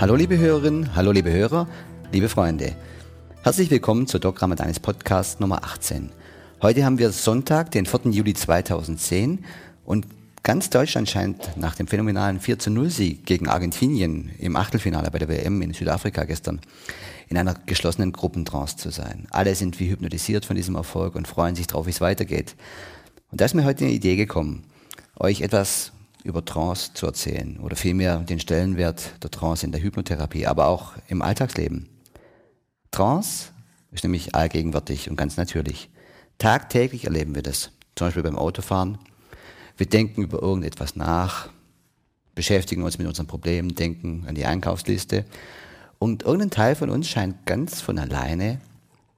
Hallo liebe Hörerinnen, hallo liebe Hörer, liebe Freunde. Herzlich willkommen zur Doc Ramadanis Podcast Nummer 18. Heute haben wir Sonntag, den 4. Juli 2010 und ganz Deutschland scheint nach dem phänomenalen 4 zu 0 Sieg gegen Argentinien im Achtelfinale bei der WM in Südafrika gestern in einer geschlossenen Gruppentrance zu sein. Alle sind wie hypnotisiert von diesem Erfolg und freuen sich darauf, wie es weitergeht. Und da ist mir heute eine Idee gekommen, euch etwas über Trance zu erzählen oder vielmehr den Stellenwert der Trance in der Hypnotherapie, aber auch im Alltagsleben. Trance ist nämlich allgegenwärtig und ganz natürlich. Tagtäglich erleben wir das, zum Beispiel beim Autofahren. Wir denken über irgendetwas nach, beschäftigen uns mit unseren Problemen, denken an die Einkaufsliste und irgendein Teil von uns scheint ganz von alleine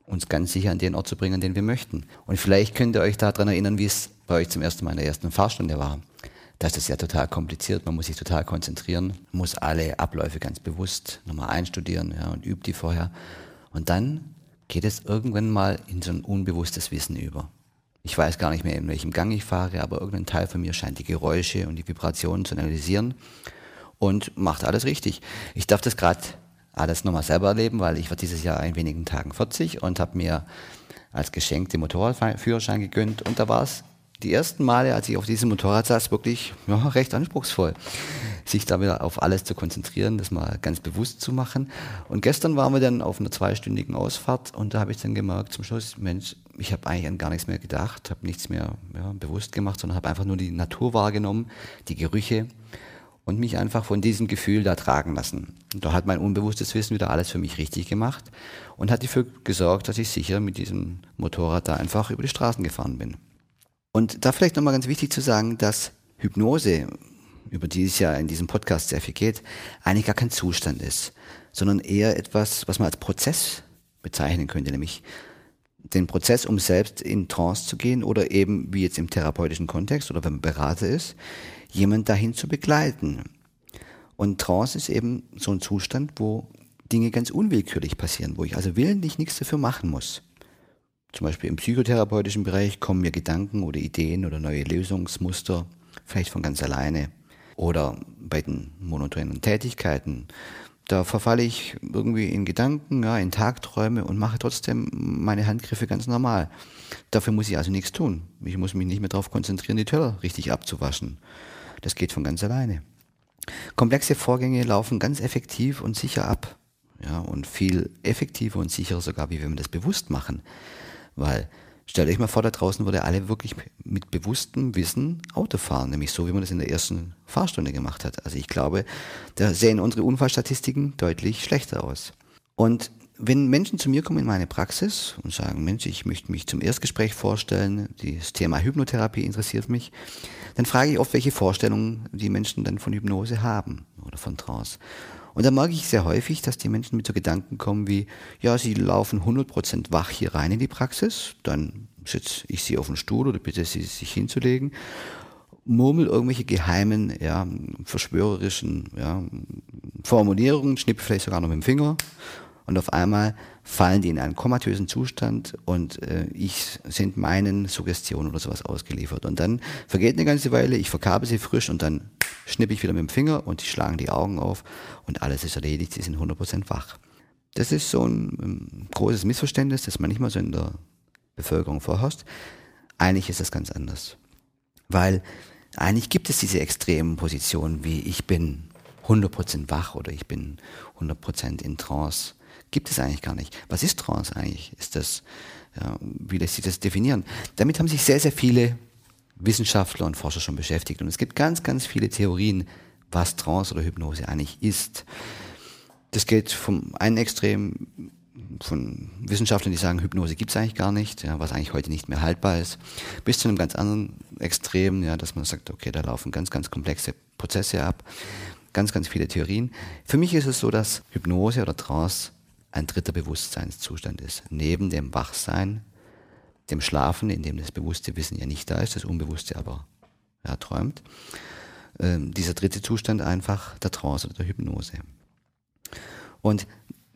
uns ganz sicher an den Ort zu bringen, den wir möchten. Und vielleicht könnt ihr euch daran erinnern, wie es bei euch zum ersten Mal in der ersten Fahrstunde war. Das ist ja total kompliziert, man muss sich total konzentrieren, muss alle Abläufe ganz bewusst nochmal einstudieren ja, und übt die vorher. Und dann geht es irgendwann mal in so ein unbewusstes Wissen über. Ich weiß gar nicht mehr, in welchem Gang ich fahre, aber irgendein Teil von mir scheint die Geräusche und die Vibrationen zu analysieren und macht alles richtig. Ich darf das gerade alles nochmal selber erleben, weil ich war dieses Jahr in wenigen Tagen 40 und habe mir als Geschenk den Motorradführerschein gegönnt und da war es die ersten Male, als ich auf diesem Motorrad saß, wirklich ja, recht anspruchsvoll, sich da wieder auf alles zu konzentrieren, das mal ganz bewusst zu machen. Und gestern waren wir dann auf einer zweistündigen Ausfahrt und da habe ich dann gemerkt zum Schluss, Mensch, ich habe eigentlich an gar nichts mehr gedacht, habe nichts mehr ja, bewusst gemacht, sondern habe einfach nur die Natur wahrgenommen, die Gerüche und mich einfach von diesem Gefühl da tragen lassen. Und da hat mein unbewusstes Wissen wieder alles für mich richtig gemacht und hat dafür gesorgt, dass ich sicher mit diesem Motorrad da einfach über die Straßen gefahren bin. Und da vielleicht nochmal ganz wichtig zu sagen, dass Hypnose, über die es ja in diesem Podcast sehr viel geht, eigentlich gar kein Zustand ist, sondern eher etwas, was man als Prozess bezeichnen könnte, nämlich den Prozess, um selbst in Trance zu gehen oder eben, wie jetzt im therapeutischen Kontext oder wenn man Berater ist, jemand dahin zu begleiten. Und Trance ist eben so ein Zustand, wo Dinge ganz unwillkürlich passieren, wo ich also willentlich nichts dafür machen muss. Zum Beispiel im psychotherapeutischen Bereich kommen mir Gedanken oder Ideen oder neue Lösungsmuster, vielleicht von ganz alleine. Oder bei den monotonen Tätigkeiten. Da verfalle ich irgendwie in Gedanken, ja, in Tagträume und mache trotzdem meine Handgriffe ganz normal. Dafür muss ich also nichts tun. Ich muss mich nicht mehr darauf konzentrieren, die Teller richtig abzuwaschen. Das geht von ganz alleine. Komplexe Vorgänge laufen ganz effektiv und sicher ab. Ja, und viel effektiver und sicherer sogar, wie wenn wir das bewusst machen. Weil, stellt euch mal vor, da draußen würde alle wirklich mit bewusstem Wissen Auto fahren, nämlich so, wie man das in der ersten Fahrstunde gemacht hat. Also ich glaube, da sehen unsere Unfallstatistiken deutlich schlechter aus. Und wenn Menschen zu mir kommen in meine Praxis und sagen, Mensch, ich möchte mich zum Erstgespräch vorstellen, das Thema Hypnotherapie interessiert mich, dann frage ich oft, welche Vorstellungen die Menschen dann von Hypnose haben oder von Trance. Und da merke ich sehr häufig, dass die Menschen mit so Gedanken kommen wie, ja, sie laufen 100% wach hier rein in die Praxis, dann sitze ich sie auf den Stuhl oder bitte sie sich hinzulegen, murmel irgendwelche geheimen, ja, verschwörerischen ja, Formulierungen, schnippe vielleicht sogar noch mit dem Finger und auf einmal fallen die in einen komatösen Zustand und äh, ich sind meinen Suggestionen oder sowas ausgeliefert. Und dann vergeht eine ganze Weile, ich verkabe sie frisch und dann schnippe ich wieder mit dem Finger und die schlagen die Augen auf und alles ist erledigt, sie sind 100% wach. Das ist so ein, ähm, großes Missverständnis, das man nicht mal so in der Bevölkerung vorherrscht. Eigentlich ist das ganz anders. Weil eigentlich gibt es diese extremen Positionen wie ich bin 100% wach oder ich bin 100% in Trance gibt es eigentlich gar nicht. Was ist Trance eigentlich? Ist das, ja, wie lässt sich das definieren? Damit haben sich sehr, sehr viele Wissenschaftler und Forscher schon beschäftigt. Und es gibt ganz, ganz viele Theorien, was Trance oder Hypnose eigentlich ist. Das geht vom einen Extrem von Wissenschaftlern, die sagen, Hypnose gibt es eigentlich gar nicht, ja, was eigentlich heute nicht mehr haltbar ist, bis zu einem ganz anderen Extrem, ja, dass man sagt, okay, da laufen ganz, ganz komplexe Prozesse ab, ganz, ganz viele Theorien. Für mich ist es so, dass Hypnose oder Trance ein dritter Bewusstseinszustand ist. Neben dem Wachsein, dem Schlafen, in dem das bewusste Wissen ja nicht da ist, das Unbewusste aber ja, träumt. Ähm, dieser dritte Zustand einfach der Trance oder der Hypnose. Und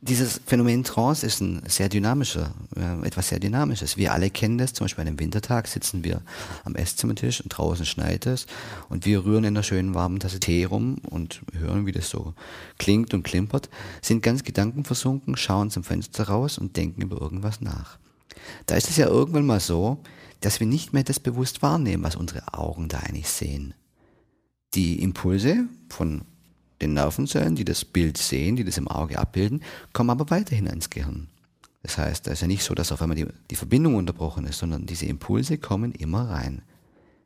dieses Phänomen Trance ist ein sehr dynamischer, äh, etwas sehr Dynamisches. Wir alle kennen das, zum Beispiel an einem Wintertag sitzen wir am Esszimmertisch und draußen schneit es und wir rühren in einer schönen warmen Tasse Tee rum und hören, wie das so klingt und klimpert, sind ganz gedankenversunken, schauen zum Fenster raus und denken über irgendwas nach. Da ist es ja irgendwann mal so, dass wir nicht mehr das bewusst wahrnehmen, was unsere Augen da eigentlich sehen. Die Impulse von den Nervenzellen, die das Bild sehen, die das im Auge abbilden, kommen aber weiterhin ins Gehirn. Das heißt, da ist ja nicht so, dass auf einmal die, die Verbindung unterbrochen ist, sondern diese Impulse kommen immer rein.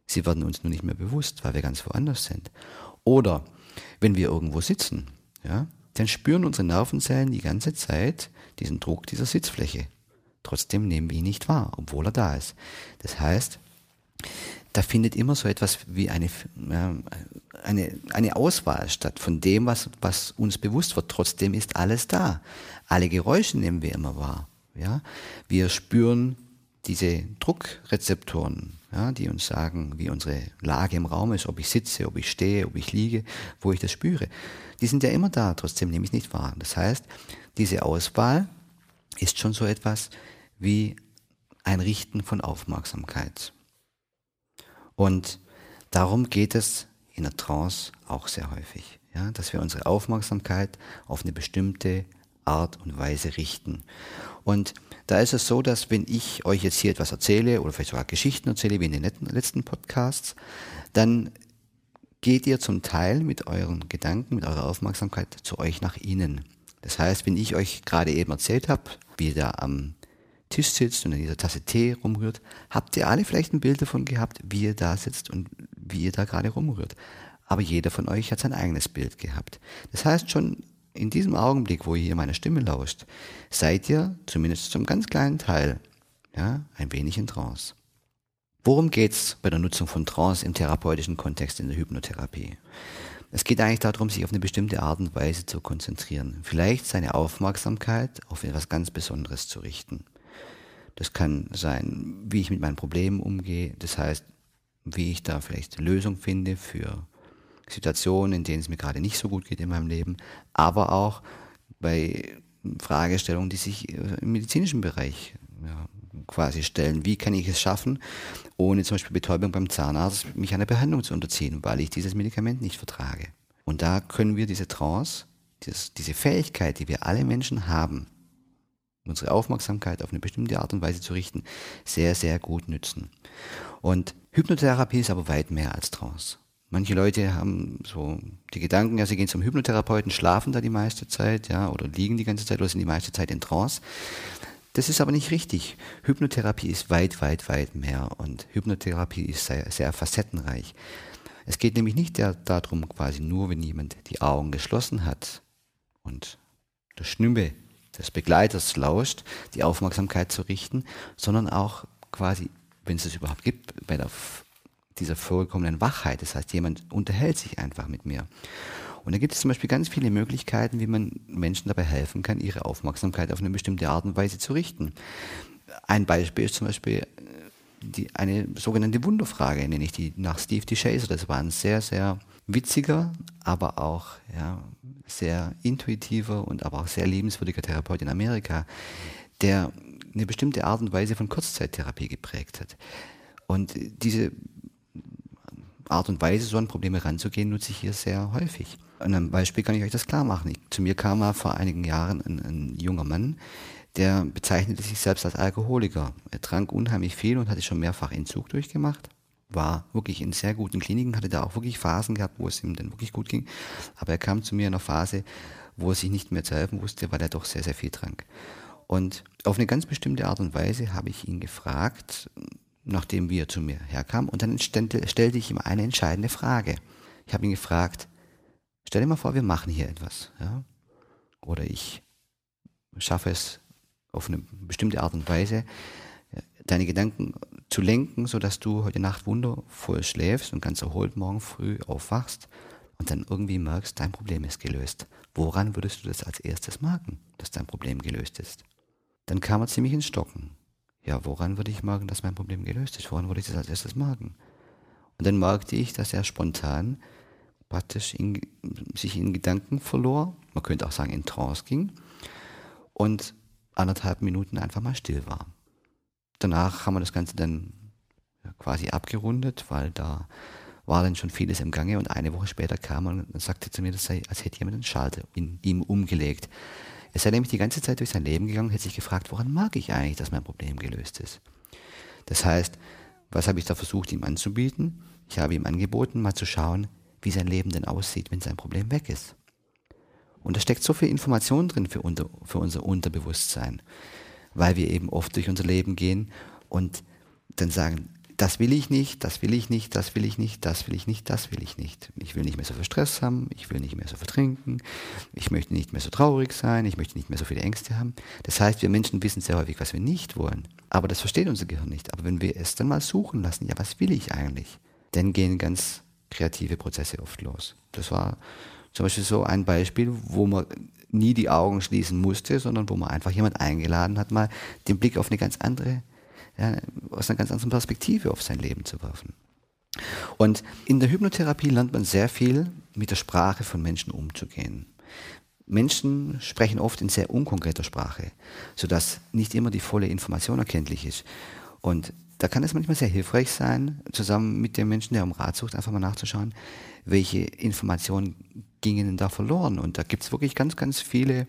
Sie werden uns nur nicht mehr bewusst, weil wir ganz woanders sind. Oder wenn wir irgendwo sitzen, ja, dann spüren unsere Nervenzellen die ganze Zeit diesen Druck dieser Sitzfläche. Trotzdem nehmen wir ihn nicht wahr, obwohl er da ist. Das heißt, da findet immer so etwas wie eine, eine, eine Auswahl statt von dem, was, was uns bewusst wird. Trotzdem ist alles da. Alle Geräusche nehmen wir immer wahr. Ja? Wir spüren diese Druckrezeptoren, ja, die uns sagen, wie unsere Lage im Raum ist, ob ich sitze, ob ich stehe, ob ich liege, wo ich das spüre. Die sind ja immer da, trotzdem nehme ich nicht wahr. Das heißt, diese Auswahl ist schon so etwas wie ein Richten von Aufmerksamkeit. Und darum geht es in der Trance auch sehr häufig, ja, dass wir unsere Aufmerksamkeit auf eine bestimmte Art und Weise richten. Und da ist es so, dass wenn ich euch jetzt hier etwas erzähle oder vielleicht sogar Geschichten erzähle, wie in den letzten Podcasts, dann geht ihr zum Teil mit euren Gedanken, mit eurer Aufmerksamkeit zu euch nach innen. Das heißt, wenn ich euch gerade eben erzählt habe, wie da am Tisch sitzt und in dieser Tasse Tee rumrührt, habt ihr alle vielleicht ein Bild davon gehabt, wie ihr da sitzt und wie ihr da gerade rumrührt. Aber jeder von euch hat sein eigenes Bild gehabt. Das heißt schon, in diesem Augenblick, wo ihr hier meine Stimme lauscht, seid ihr, zumindest zum ganz kleinen Teil, ja, ein wenig in Trance. Worum geht's bei der Nutzung von Trance im therapeutischen Kontext in der Hypnotherapie? Es geht eigentlich darum, sich auf eine bestimmte Art und Weise zu konzentrieren. Vielleicht seine Aufmerksamkeit auf etwas ganz Besonderes zu richten. Das kann sein, wie ich mit meinen Problemen umgehe. Das heißt, wie ich da vielleicht Lösung finde für Situationen, in denen es mir gerade nicht so gut geht in meinem Leben, aber auch bei Fragestellungen, die sich im medizinischen Bereich ja, quasi stellen. Wie kann ich es schaffen, ohne zum Beispiel Betäubung beim Zahnarzt mich einer Behandlung zu unterziehen, weil ich dieses Medikament nicht vertrage? Und da können wir diese Trance, diese Fähigkeit, die wir alle Menschen haben, unsere Aufmerksamkeit auf eine bestimmte Art und Weise zu richten, sehr, sehr gut nützen. Und Hypnotherapie ist aber weit mehr als Trance. Manche Leute haben so die Gedanken, ja, sie gehen zum Hypnotherapeuten, schlafen da die meiste Zeit, ja, oder liegen die ganze Zeit oder sind die meiste Zeit in Trance. Das ist aber nicht richtig. Hypnotherapie ist weit, weit, weit mehr und Hypnotherapie ist sehr, sehr facettenreich. Es geht nämlich nicht darum, quasi nur, wenn jemand die Augen geschlossen hat und der Schnümme des Begleiters lauscht, die Aufmerksamkeit zu richten, sondern auch quasi, wenn es es überhaupt gibt, bei der, dieser vollkommenen Wachheit. Das heißt, jemand unterhält sich einfach mit mir. Und da gibt es zum Beispiel ganz viele Möglichkeiten, wie man Menschen dabei helfen kann, ihre Aufmerksamkeit auf eine bestimmte Art und Weise zu richten. Ein Beispiel ist zum Beispiel äh, die, eine sogenannte Wunderfrage, nenne ich die nach Steve DeShazer. Das war ein sehr, sehr witziger, aber auch ja, sehr intuitiver und aber auch sehr liebenswürdiger Therapeut in Amerika, der eine bestimmte Art und Weise von Kurzzeittherapie geprägt hat. Und diese Art und Weise, so an Probleme ranzugehen, nutze ich hier sehr häufig. Und einem Beispiel kann ich euch das klar machen. Ich, zu mir kam mal vor einigen Jahren ein, ein junger Mann, der bezeichnete sich selbst als Alkoholiker. Er trank unheimlich viel und hatte schon mehrfach Entzug durchgemacht war wirklich in sehr guten Kliniken, hatte da auch wirklich Phasen gehabt, wo es ihm dann wirklich gut ging. Aber er kam zu mir in einer Phase, wo er sich nicht mehr zu helfen wusste, weil er doch sehr, sehr viel trank. Und auf eine ganz bestimmte Art und Weise habe ich ihn gefragt, nachdem wir zu mir herkam, und dann stellte, ich ihm eine entscheidende Frage. Ich habe ihn gefragt, stell dir mal vor, wir machen hier etwas, ja? Oder ich schaffe es auf eine bestimmte Art und Weise, deine Gedanken zu lenken, sodass du heute Nacht wundervoll schläfst und ganz erholt morgen früh aufwachst und dann irgendwie merkst, dein Problem ist gelöst. Woran würdest du das als erstes merken, dass dein Problem gelöst ist? Dann kam er ziemlich ins Stocken. Ja, woran würde ich merken, dass mein Problem gelöst ist? Woran würde ich das als erstes merken? Und dann merkte ich, dass er spontan praktisch in, sich in Gedanken verlor, man könnte auch sagen in Trance ging und anderthalb Minuten einfach mal still war. Danach haben wir das Ganze dann quasi abgerundet, weil da war dann schon vieles im Gange und eine Woche später kam er und sagte zu mir, das sei, als hätte jemand einen Schalter in ihm umgelegt. Er sei nämlich die ganze Zeit durch sein Leben gegangen und hätte sich gefragt, woran mag ich eigentlich, dass mein Problem gelöst ist. Das heißt, was habe ich da versucht, ihm anzubieten? Ich habe ihm angeboten, mal zu schauen, wie sein Leben denn aussieht, wenn sein Problem weg ist. Und da steckt so viel Information drin für, unter, für unser Unterbewusstsein, weil wir eben oft durch unser Leben gehen und dann sagen, das will ich nicht, das will ich nicht, das will ich nicht, das will ich nicht, das will ich nicht. Ich will nicht mehr so viel Stress haben, ich will nicht mehr so viel trinken, ich möchte nicht mehr so traurig sein, ich möchte nicht mehr so viele Ängste haben. Das heißt, wir Menschen wissen sehr häufig, was wir nicht wollen. Aber das versteht unser Gehirn nicht. Aber wenn wir es dann mal suchen lassen, ja, was will ich eigentlich? Dann gehen ganz kreative Prozesse oft los. Das war zum Beispiel so ein Beispiel, wo man nie die Augen schließen musste, sondern wo man einfach jemand eingeladen hat, mal den Blick auf eine ganz andere ja, aus einer ganz anderen Perspektive auf sein Leben zu werfen. Und in der Hypnotherapie lernt man sehr viel, mit der Sprache von Menschen umzugehen. Menschen sprechen oft in sehr unkonkreter Sprache, sodass nicht immer die volle Information erkenntlich ist. Und da kann es manchmal sehr hilfreich sein, zusammen mit dem Menschen, der um Rat sucht, einfach mal nachzuschauen, welche Informationen gingen da verloren. Und da gibt es wirklich ganz, ganz viele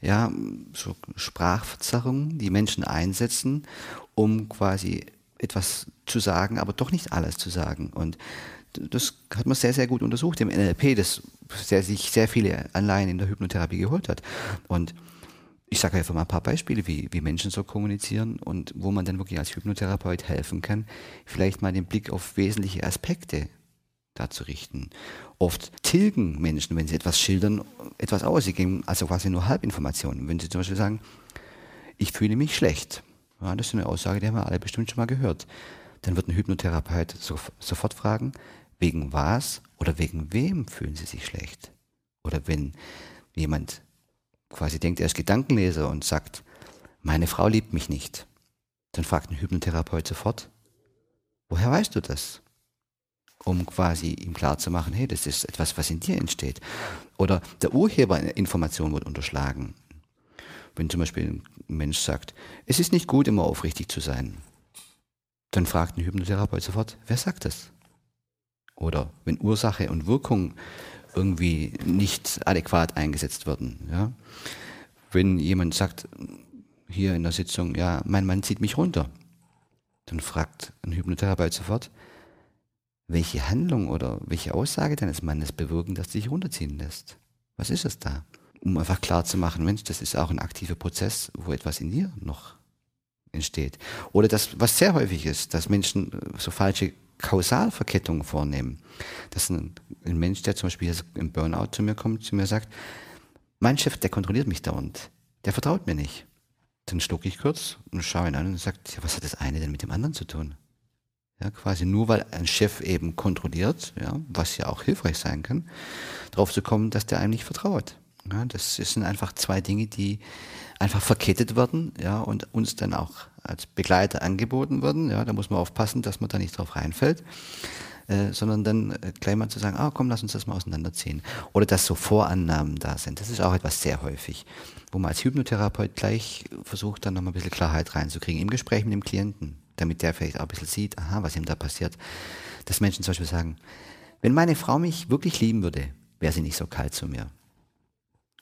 ja, so Sprachverzerrungen, die Menschen einsetzen, um quasi etwas zu sagen, aber doch nicht alles zu sagen. Und das hat man sehr, sehr gut untersucht im NLP, das sehr, sich sehr viele Anleihen in der Hypnotherapie geholt hat. Und ich sage einfach mal ein paar Beispiele, wie, wie Menschen so kommunizieren und wo man dann wirklich als Hypnotherapeut helfen kann, vielleicht mal den Blick auf wesentliche Aspekte dazu richten. Oft tilgen Menschen, wenn sie etwas schildern, etwas aus. Sie geben also quasi nur Halbinformationen. Wenn sie zum Beispiel sagen, ich fühle mich schlecht, ja, das ist eine Aussage, die haben wir alle bestimmt schon mal gehört. Dann wird ein Hypnotherapeut so, sofort fragen, wegen was oder wegen wem fühlen Sie sich schlecht? Oder wenn jemand quasi denkt, er ist Gedankenleser und sagt, meine Frau liebt mich nicht, dann fragt ein Hypnotherapeut sofort, woher weißt du das? Um quasi ihm klarzumachen, hey, das ist etwas, was in dir entsteht. Oder der Urheber Information wird unterschlagen. Wenn zum Beispiel ein Mensch sagt, es ist nicht gut, immer aufrichtig zu sein, dann fragt ein Hypnotherapeut sofort, wer sagt das? Oder wenn Ursache und Wirkung irgendwie nicht adäquat eingesetzt werden. Ja? Wenn jemand sagt, hier in der Sitzung, ja, mein Mann zieht mich runter, dann fragt ein Hypnotherapeut sofort, welche Handlung oder welche Aussage deines Mannes bewirken, dass dich runterziehen lässt? Was ist es da? um einfach klar zu machen, Mensch, das ist auch ein aktiver Prozess, wo etwas in dir noch entsteht. Oder das, was sehr häufig ist, dass Menschen äh, so falsche Kausalverkettungen vornehmen. Dass ein, ein Mensch, der zum Beispiel im Burnout zu mir kommt, zu mir sagt, mein Chef, der kontrolliert mich dauernd, der vertraut mir nicht. Dann schlucke ich kurz und schaue ihn an und sage, ja, was hat das eine denn mit dem anderen zu tun? Ja, quasi nur weil ein Chef eben kontrolliert, ja, was ja auch hilfreich sein kann, darauf zu kommen, dass der einem nicht vertraut. Ja, das sind einfach zwei Dinge, die einfach verkettet werden, ja, und uns dann auch als Begleiter angeboten werden. Ja, da muss man aufpassen, dass man da nicht drauf reinfällt. Äh, sondern dann äh, gleich mal zu sagen, ah, komm, lass uns das mal auseinanderziehen. Oder dass so Vorannahmen da sind. Das ist auch etwas sehr häufig, wo man als Hypnotherapeut gleich versucht, dann nochmal ein bisschen Klarheit reinzukriegen im Gespräch mit dem Klienten, damit der vielleicht auch ein bisschen sieht, aha, was ihm da passiert. Dass Menschen zum Beispiel sagen, wenn meine Frau mich wirklich lieben würde, wäre sie nicht so kalt zu mir.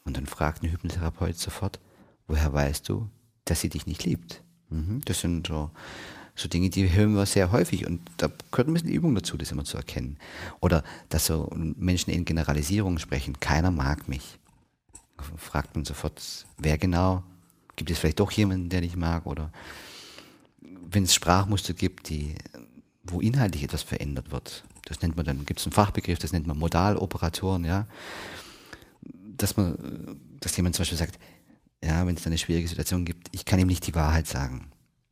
Und dann fragt ein Hypnotherapeut sofort, woher weißt du, dass sie dich nicht liebt? Mhm. Das sind so, so Dinge, die hören wir sehr häufig und da gehört ein bisschen Übung dazu, das immer zu erkennen. Oder dass so Menschen in Generalisierungen sprechen, keiner mag mich. Fragt man sofort, wer genau? Gibt es vielleicht doch jemanden, der dich mag? Oder wenn es Sprachmuster gibt, die, wo inhaltlich etwas verändert wird, das nennt man dann, gibt es einen Fachbegriff, das nennt man Modaloperatoren, ja dass man, dass jemand zum Beispiel sagt, ja, wenn es eine schwierige Situation gibt, ich kann ihm nicht die Wahrheit sagen.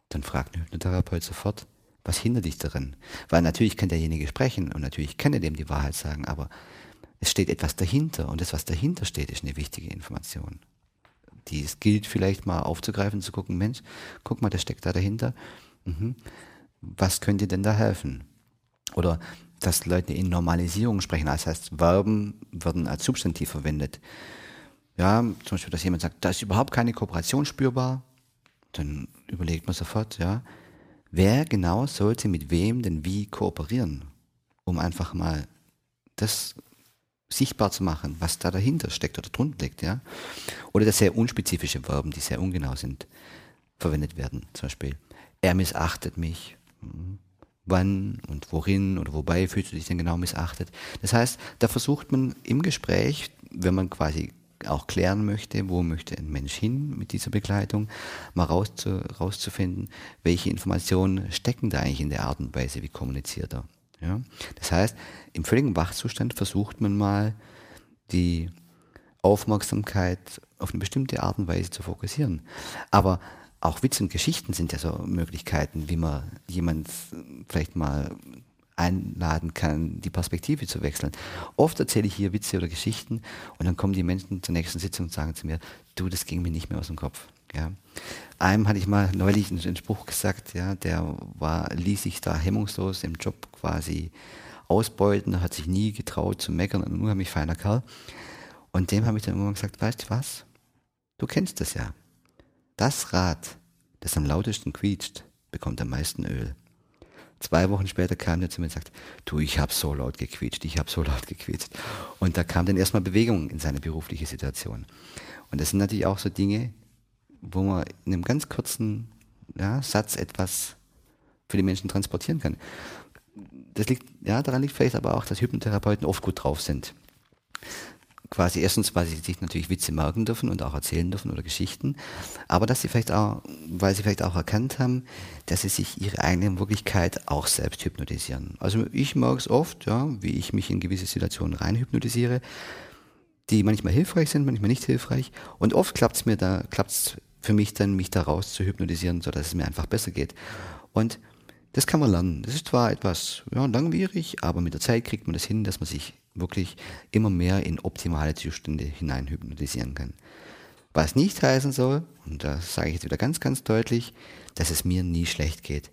Dann fragt ein Hypnotherapeut sofort, was hindert dich darin? Weil natürlich kann derjenige sprechen und natürlich kann er dem die Wahrheit sagen, aber es steht etwas dahinter und das, was dahinter steht, ist eine wichtige Information. Die es gilt vielleicht mal aufzugreifen, zu gucken, Mensch, guck mal, das steckt da dahinter. Mhm. Was könnte denn da helfen? Oder dass Leute in Normalisierung sprechen. Das heißt, Verben werden als Substantiv verwendet. Ja, zum Beispiel, dass jemand sagt, da ist überhaupt keine Kooperation spürbar. Dann überlegt man sofort, ja, wer genau sollte mit wem denn wie kooperieren, um einfach mal das sichtbar zu machen, was da dahinter steckt oder drunter liegt, ja. Oder dass sehr unspezifische Verben, die sehr ungenau sind, verwendet werden. Zum Beispiel, er missachtet mich. Hm, wann und worin oder wobei fühlst du dich denn genau missachtet? Das heißt, da versucht man im Gespräch, wenn man quasi auch klären möchte, wo möchte ein Mensch hin mit dieser Begleitung, mal rauszu, rauszufinden, welche Informationen stecken da eigentlich in der Art und Weise, wie kommuniziert er. Ja? Das heißt, im völligen Wachzustand versucht man mal die Aufmerksamkeit auf eine bestimmte Art und Weise zu fokussieren. Aber auch Witze und Geschichten sind ja so Möglichkeiten, wie man jemand vielleicht mal einladen kann, die Perspektive zu wechseln. Oft erzähle ich hier Witze oder Geschichten und dann kommen die Menschen zur nächsten Sitzung und sagen zu mir, du, das ging mir nicht mehr aus dem Kopf. Ja. Einem hatte ich mal neulich einen Spruch gesagt, ja, der war, ließ sich da hemmungslos im Job quasi ausbeuten, hat sich nie getraut zu meckern, ein unheimlich feiner Kerl. Und dem habe ich dann irgendwann gesagt, weißt du was? Du kennst das ja. Das Rad, das am lautesten quietscht, bekommt am meisten Öl. Zwei Wochen später kam er zu mir und sagt, du, ich habe so laut gequietscht, ich habe so laut gequietscht. Und da kam dann erstmal Bewegung in seine berufliche Situation. Und das sind natürlich auch so Dinge, wo man in einem ganz kurzen ja, Satz etwas für die Menschen transportieren kann. Das liegt, ja, daran liegt vielleicht aber auch, dass Hypnotherapeuten oft gut drauf sind quasi erstens, weil sie sich natürlich Witze merken dürfen und auch erzählen dürfen oder Geschichten, aber dass sie vielleicht auch, weil sie vielleicht auch erkannt haben, dass sie sich ihre eigene Wirklichkeit auch selbst hypnotisieren. Also ich mag es oft, ja, wie ich mich in gewisse Situationen rein hypnotisiere, die manchmal hilfreich sind, manchmal nicht hilfreich. Und oft klappt es mir da, klappt es für mich dann, mich daraus zu hypnotisieren, sodass es mir einfach besser geht. Und das kann man lernen. Das ist zwar etwas ja, langwierig, aber mit der Zeit kriegt man das hin, dass man sich wirklich immer mehr in optimale Zustände hinein hypnotisieren kann. Was nicht heißen soll, und das sage ich jetzt wieder ganz, ganz deutlich, dass es mir nie schlecht geht.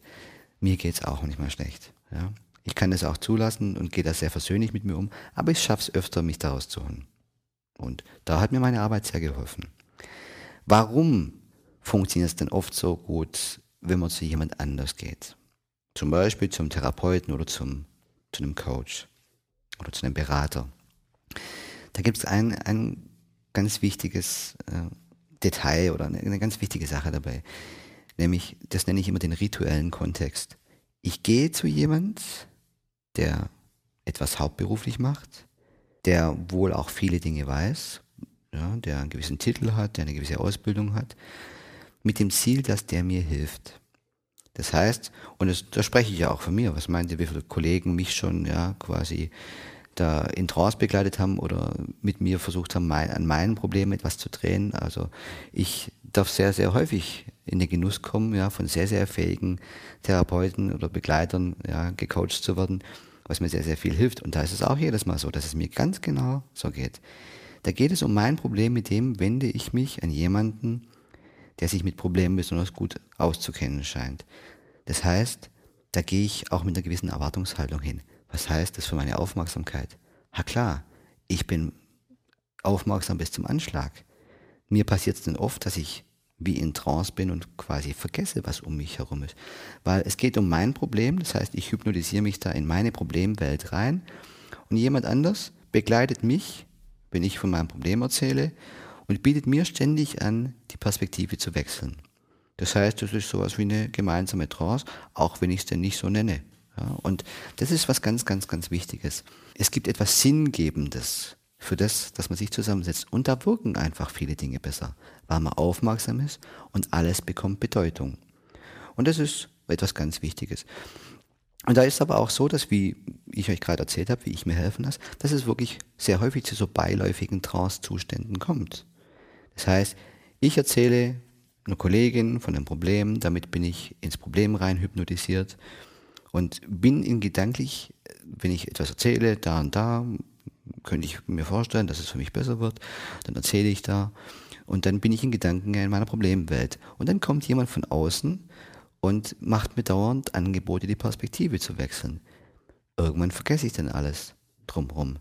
Mir geht es auch manchmal schlecht. Ja? Ich kann das auch zulassen und gehe da sehr versöhnlich mit mir um, aber ich schaffe es öfter, mich daraus zu holen. Und da hat mir meine Arbeit sehr geholfen. Warum funktioniert es denn oft so gut, wenn man zu jemand anders geht? Zum Beispiel zum Therapeuten oder zum, zu einem Coach oder zu einem Berater. Da gibt es ein, ein ganz wichtiges äh, Detail oder eine, eine ganz wichtige Sache dabei. Nämlich, das nenne ich immer den rituellen Kontext. Ich gehe zu jemand, der etwas hauptberuflich macht, der wohl auch viele Dinge weiß, ja, der einen gewissen Titel hat, der eine gewisse Ausbildung hat, mit dem Ziel, dass der mir hilft. Das heißt, und das, da spreche ich ja auch von mir, was meint ihr, wie viele Kollegen mich schon ja quasi da in Trance begleitet haben oder mit mir versucht haben, mein, an meinen Problemen etwas zu drehen. Also ich darf sehr, sehr häufig in den Genuss kommen, ja, von sehr, sehr fähigen Therapeuten oder Begleitern ja, gecoacht zu werden, was mir sehr, sehr viel hilft. Und da ist es auch jedes Mal so, dass es mir ganz genau so geht. Da geht es um mein Problem, mit dem wende ich mich an jemanden, der sich mit Problemen besonders gut auszukennen scheint. Das heißt, da gehe ich auch mit einer gewissen Erwartungshaltung hin. Was heißt das für meine Aufmerksamkeit? Ha klar, ich bin aufmerksam bis zum Anschlag. Mir passiert es dann oft, dass ich wie in Trance bin und quasi vergesse, was um mich herum ist. Weil es geht um mein Problem, das heißt, ich hypnotisiere mich da in meine Problemwelt rein und jemand anders begleitet mich, wenn ich von meinem Problem erzähle und bietet mir ständig an, die Perspektive zu wechseln. Das heißt, das ist sowas wie eine gemeinsame Trance, auch wenn ich es denn nicht so nenne. Ja, und das ist was ganz, ganz, ganz Wichtiges. Es gibt etwas Sinngebendes für das, dass man sich zusammensetzt. Und da wirken einfach viele Dinge besser, weil man aufmerksam ist und alles bekommt Bedeutung. Und das ist etwas ganz Wichtiges. Und da ist aber auch so, dass, wie ich euch gerade erzählt habe, wie ich mir helfen lasse, dass es wirklich sehr häufig zu so beiläufigen Trance-Zuständen kommt. Das heißt, ich erzähle einer Kollegin von einem Problem, damit bin ich ins Problem rein hypnotisiert und bin in gedanklich, wenn ich etwas erzähle, da und da, könnte ich mir vorstellen, dass es für mich besser wird, dann erzähle ich da und dann bin ich in Gedanken in meiner Problemwelt. Und dann kommt jemand von außen und macht mir dauernd Angebote, die Perspektive zu wechseln. Irgendwann vergesse ich dann alles drumherum.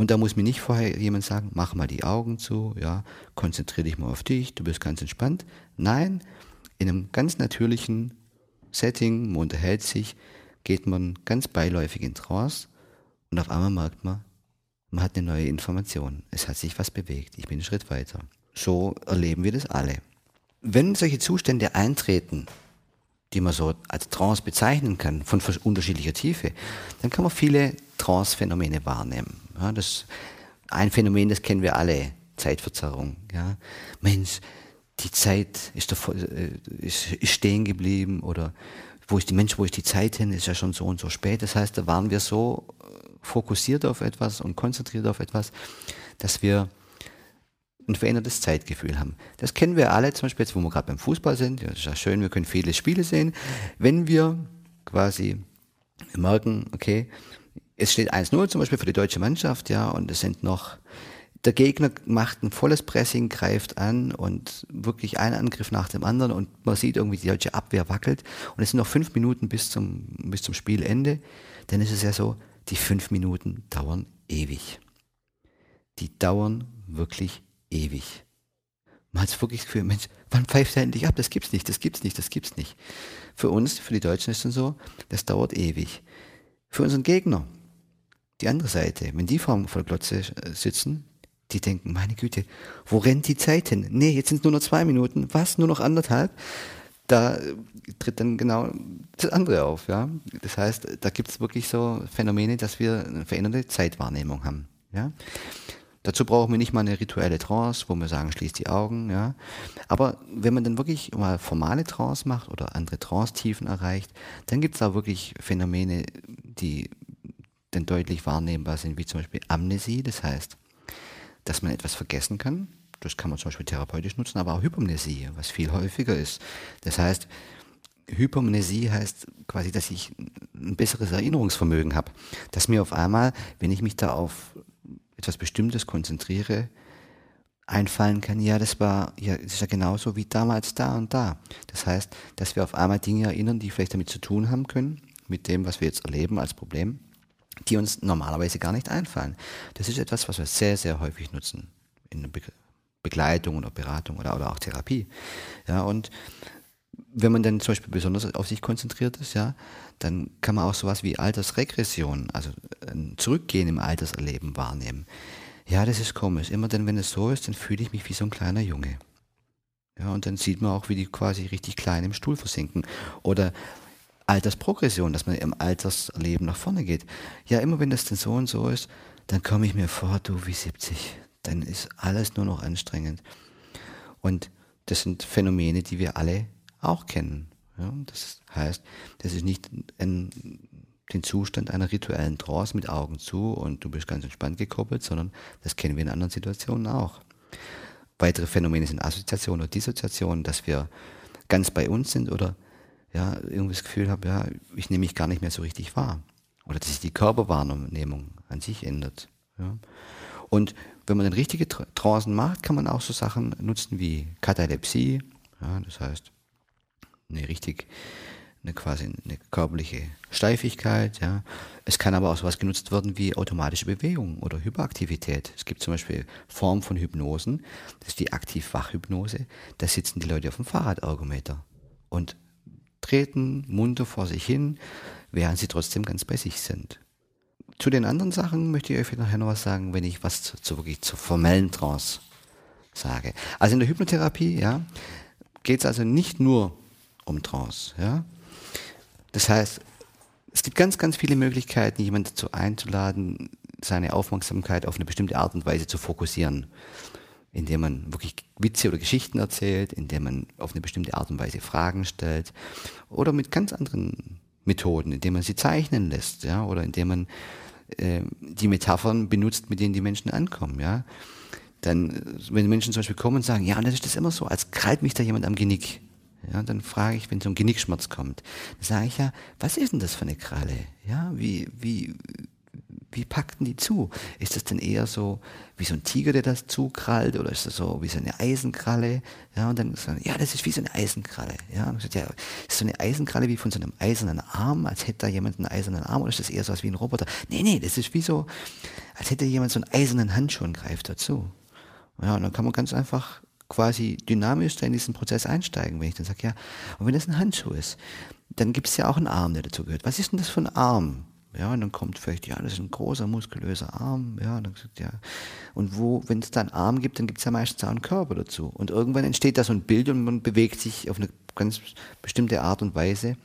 Und da muss mir nicht vorher jemand sagen, mach mal die Augen zu, ja, konzentriere dich mal auf dich, du bist ganz entspannt. Nein, in einem ganz natürlichen Setting, man unterhält sich, geht man ganz beiläufig in Trance und auf einmal merkt man, man hat eine neue Information. Es hat sich was bewegt. Ich bin einen Schritt weiter. So erleben wir das alle. Wenn solche Zustände eintreten, die man so als Trance bezeichnen kann, von unterschiedlicher Tiefe, dann kann man viele Trance-Phänomene wahrnehmen. Ja, das ein Phänomen, das kennen wir alle, Zeitverzerrung. Ja. Mensch, die Zeit ist, davor, äh, ist, ist stehen geblieben oder wo ist die Mensch, wo ist die Zeit hin, ist ja schon so und so spät. Das heißt, da waren wir so fokussiert auf etwas und konzentriert auf etwas, dass wir ein verändertes Zeitgefühl haben. Das kennen wir alle, zum Beispiel jetzt, wo wir gerade beim Fußball sind. Ja, ist ja schön, wir können viele Spiele sehen. Wenn wir quasi merken, okay, es steht 1-0 zum Beispiel für die deutsche Mannschaft, ja, und es sind noch, der Gegner macht ein volles Pressing, greift an und wirklich ein Angriff nach dem anderen und man sieht irgendwie, die deutsche Abwehr wackelt und es sind noch fünf Minuten bis zum, bis zum Spielende, dann ist es ja so, die fünf Minuten dauern ewig. Die dauern wirklich ewig. Man hat wirklich das Gefühl, Mensch, wann pfeift er endlich ab? Das gibt's nicht, das gibt's nicht, das gibt's nicht. Für uns, für die Deutschen ist es so, das dauert ewig. Für unseren Gegner, die andere Seite, wenn die vor der Glotze äh, sitzen, die denken, meine Güte, wo rennt die Zeit hin? Nee, jetzt sind nur noch zwei Minuten. Was? Nur noch anderthalb? Da äh, tritt dann genau das andere auf. Ja? Das heißt, da gibt es wirklich so Phänomene, dass wir eine veränderte Zeitwahrnehmung haben. Ja? Dazu brauchen wir nicht mal eine rituelle Trance, wo wir sagen, schließt die Augen. Ja. Aber wenn man dann wirklich mal formale Trance macht oder andere Trance-Tiefen erreicht, dann gibt es da wirklich Phänomene, die dann deutlich wahrnehmbar sind, wie zum Beispiel Amnesie, das heißt, dass man etwas vergessen kann. Das kann man zum Beispiel therapeutisch nutzen, aber auch Hypomnesie, was viel häufiger ist. Das heißt, Hypomnesie heißt quasi, dass ich ein besseres Erinnerungsvermögen habe, dass mir auf einmal, wenn ich mich da auf etwas Bestimmtes konzentriere, einfallen kann, ja, das war, ja, das ist ja genauso wie damals da und da. Das heißt, dass wir auf einmal Dinge erinnern, die vielleicht damit zu tun haben können, mit dem, was wir jetzt erleben als Problem, die uns normalerweise gar nicht einfallen. Das ist etwas, was wir sehr, sehr häufig nutzen in Be Begleitung oder Beratung oder, oder auch Therapie. Ja, und wenn man dann zum Beispiel besonders auf sich konzentriert ist, ja, dann kann man auch sowas wie Altersregression, also ein Zurückgehen im Alterserleben wahrnehmen. Ja, das ist komisch. Immer dann, wenn es so ist, dann fühle ich mich wie so ein kleiner Junge. Ja, und dann sieht man auch, wie die quasi richtig klein im Stuhl versinken. Oder Altersprogression, dass man im Altersleben nach vorne geht. Ja, immer wenn das denn so und so ist, dann komme ich mir vor, du wie 70. Dann ist alles nur noch anstrengend. Und das sind Phänomene, die wir alle auch kennen. Ja, das heißt, das ist nicht ein, den Zustand einer rituellen Trance mit Augen zu und du bist ganz entspannt gekoppelt, sondern das kennen wir in anderen Situationen auch. Weitere Phänomene sind Assoziation oder Dissoziation, dass wir ganz bei uns sind oder ja, irgendwie das Gefühl habe, ja, ich nehme mich gar nicht mehr so richtig wahr. Oder dass sich die Körperwahrnehmung an sich ändert. Ja. Und wenn man dann richtige Trancen macht, kann man auch so Sachen nutzen wie Katalepsie, ja, das heißt eine richtig, eine quasi eine körperliche Steifigkeit. Ja. Es kann aber auch sowas genutzt werden wie automatische Bewegung oder Hyperaktivität. Es gibt zum Beispiel Formen von Hypnosen, das ist die Aktiv-Wach-Hypnose. Da sitzen die Leute auf dem Fahrradergometer und treten munter vor sich hin, während sie trotzdem ganz bei sich sind. Zu den anderen Sachen möchte ich euch nachher noch was sagen, wenn ich was zu, zu wirklich zur formellen Trance sage. Also in der Hypnotherapie, ja, geht es also nicht nur um Trance. Ja? Das heißt, es gibt ganz, ganz viele Möglichkeiten, jemanden dazu einzuladen, seine Aufmerksamkeit auf eine bestimmte Art und Weise zu fokussieren. Indem man wirklich Witze oder Geschichten erzählt, indem man auf eine bestimmte Art und Weise Fragen stellt oder mit ganz anderen Methoden, indem man sie zeichnen lässt, ja, oder indem man äh, die Metaphern benutzt, mit denen die Menschen ankommen, ja. Dann, wenn Menschen zum Beispiel kommen und sagen, ja, und das ist das immer so, als krallt mich da jemand am Genick. Ja, dann frage ich, wenn so ein Genickschmerz kommt, dann sage ich ja, was ist denn das für eine Kralle? Ja, wie, wie, wie packt denn die zu? Ist das denn eher so wie so ein Tiger, der das zukrallt, oder ist das so wie so eine Eisenkralle? Ja, und dann sagen, ja, das ist wie so eine Eisenkralle. Ja, und gesagt, ja, ist so eine Eisenkralle wie von so einem eisernen Arm, als hätte da jemand einen eisernen Arm, oder ist das eher so was wie ein Roboter? Nee, nee, das ist wie so, als hätte jemand so einen eisernen Handschuh und greift dazu. Ja, und dann kann man ganz einfach quasi dynamisch da in diesen Prozess einsteigen, wenn ich dann sage, ja, und wenn das ein Handschuh ist, dann gibt es ja auch einen Arm, der dazu gehört. Was ist denn das für ein Arm? Ja, und dann kommt vielleicht, ja, das ist ein großer, muskulöser Arm, ja, dann gesagt, ja. Und wo, wenn es da einen Arm gibt, dann gibt es ja meistens auch einen Körper dazu. Und irgendwann entsteht da so ein Bild und man bewegt sich auf eine ganz bestimmte Art und Weise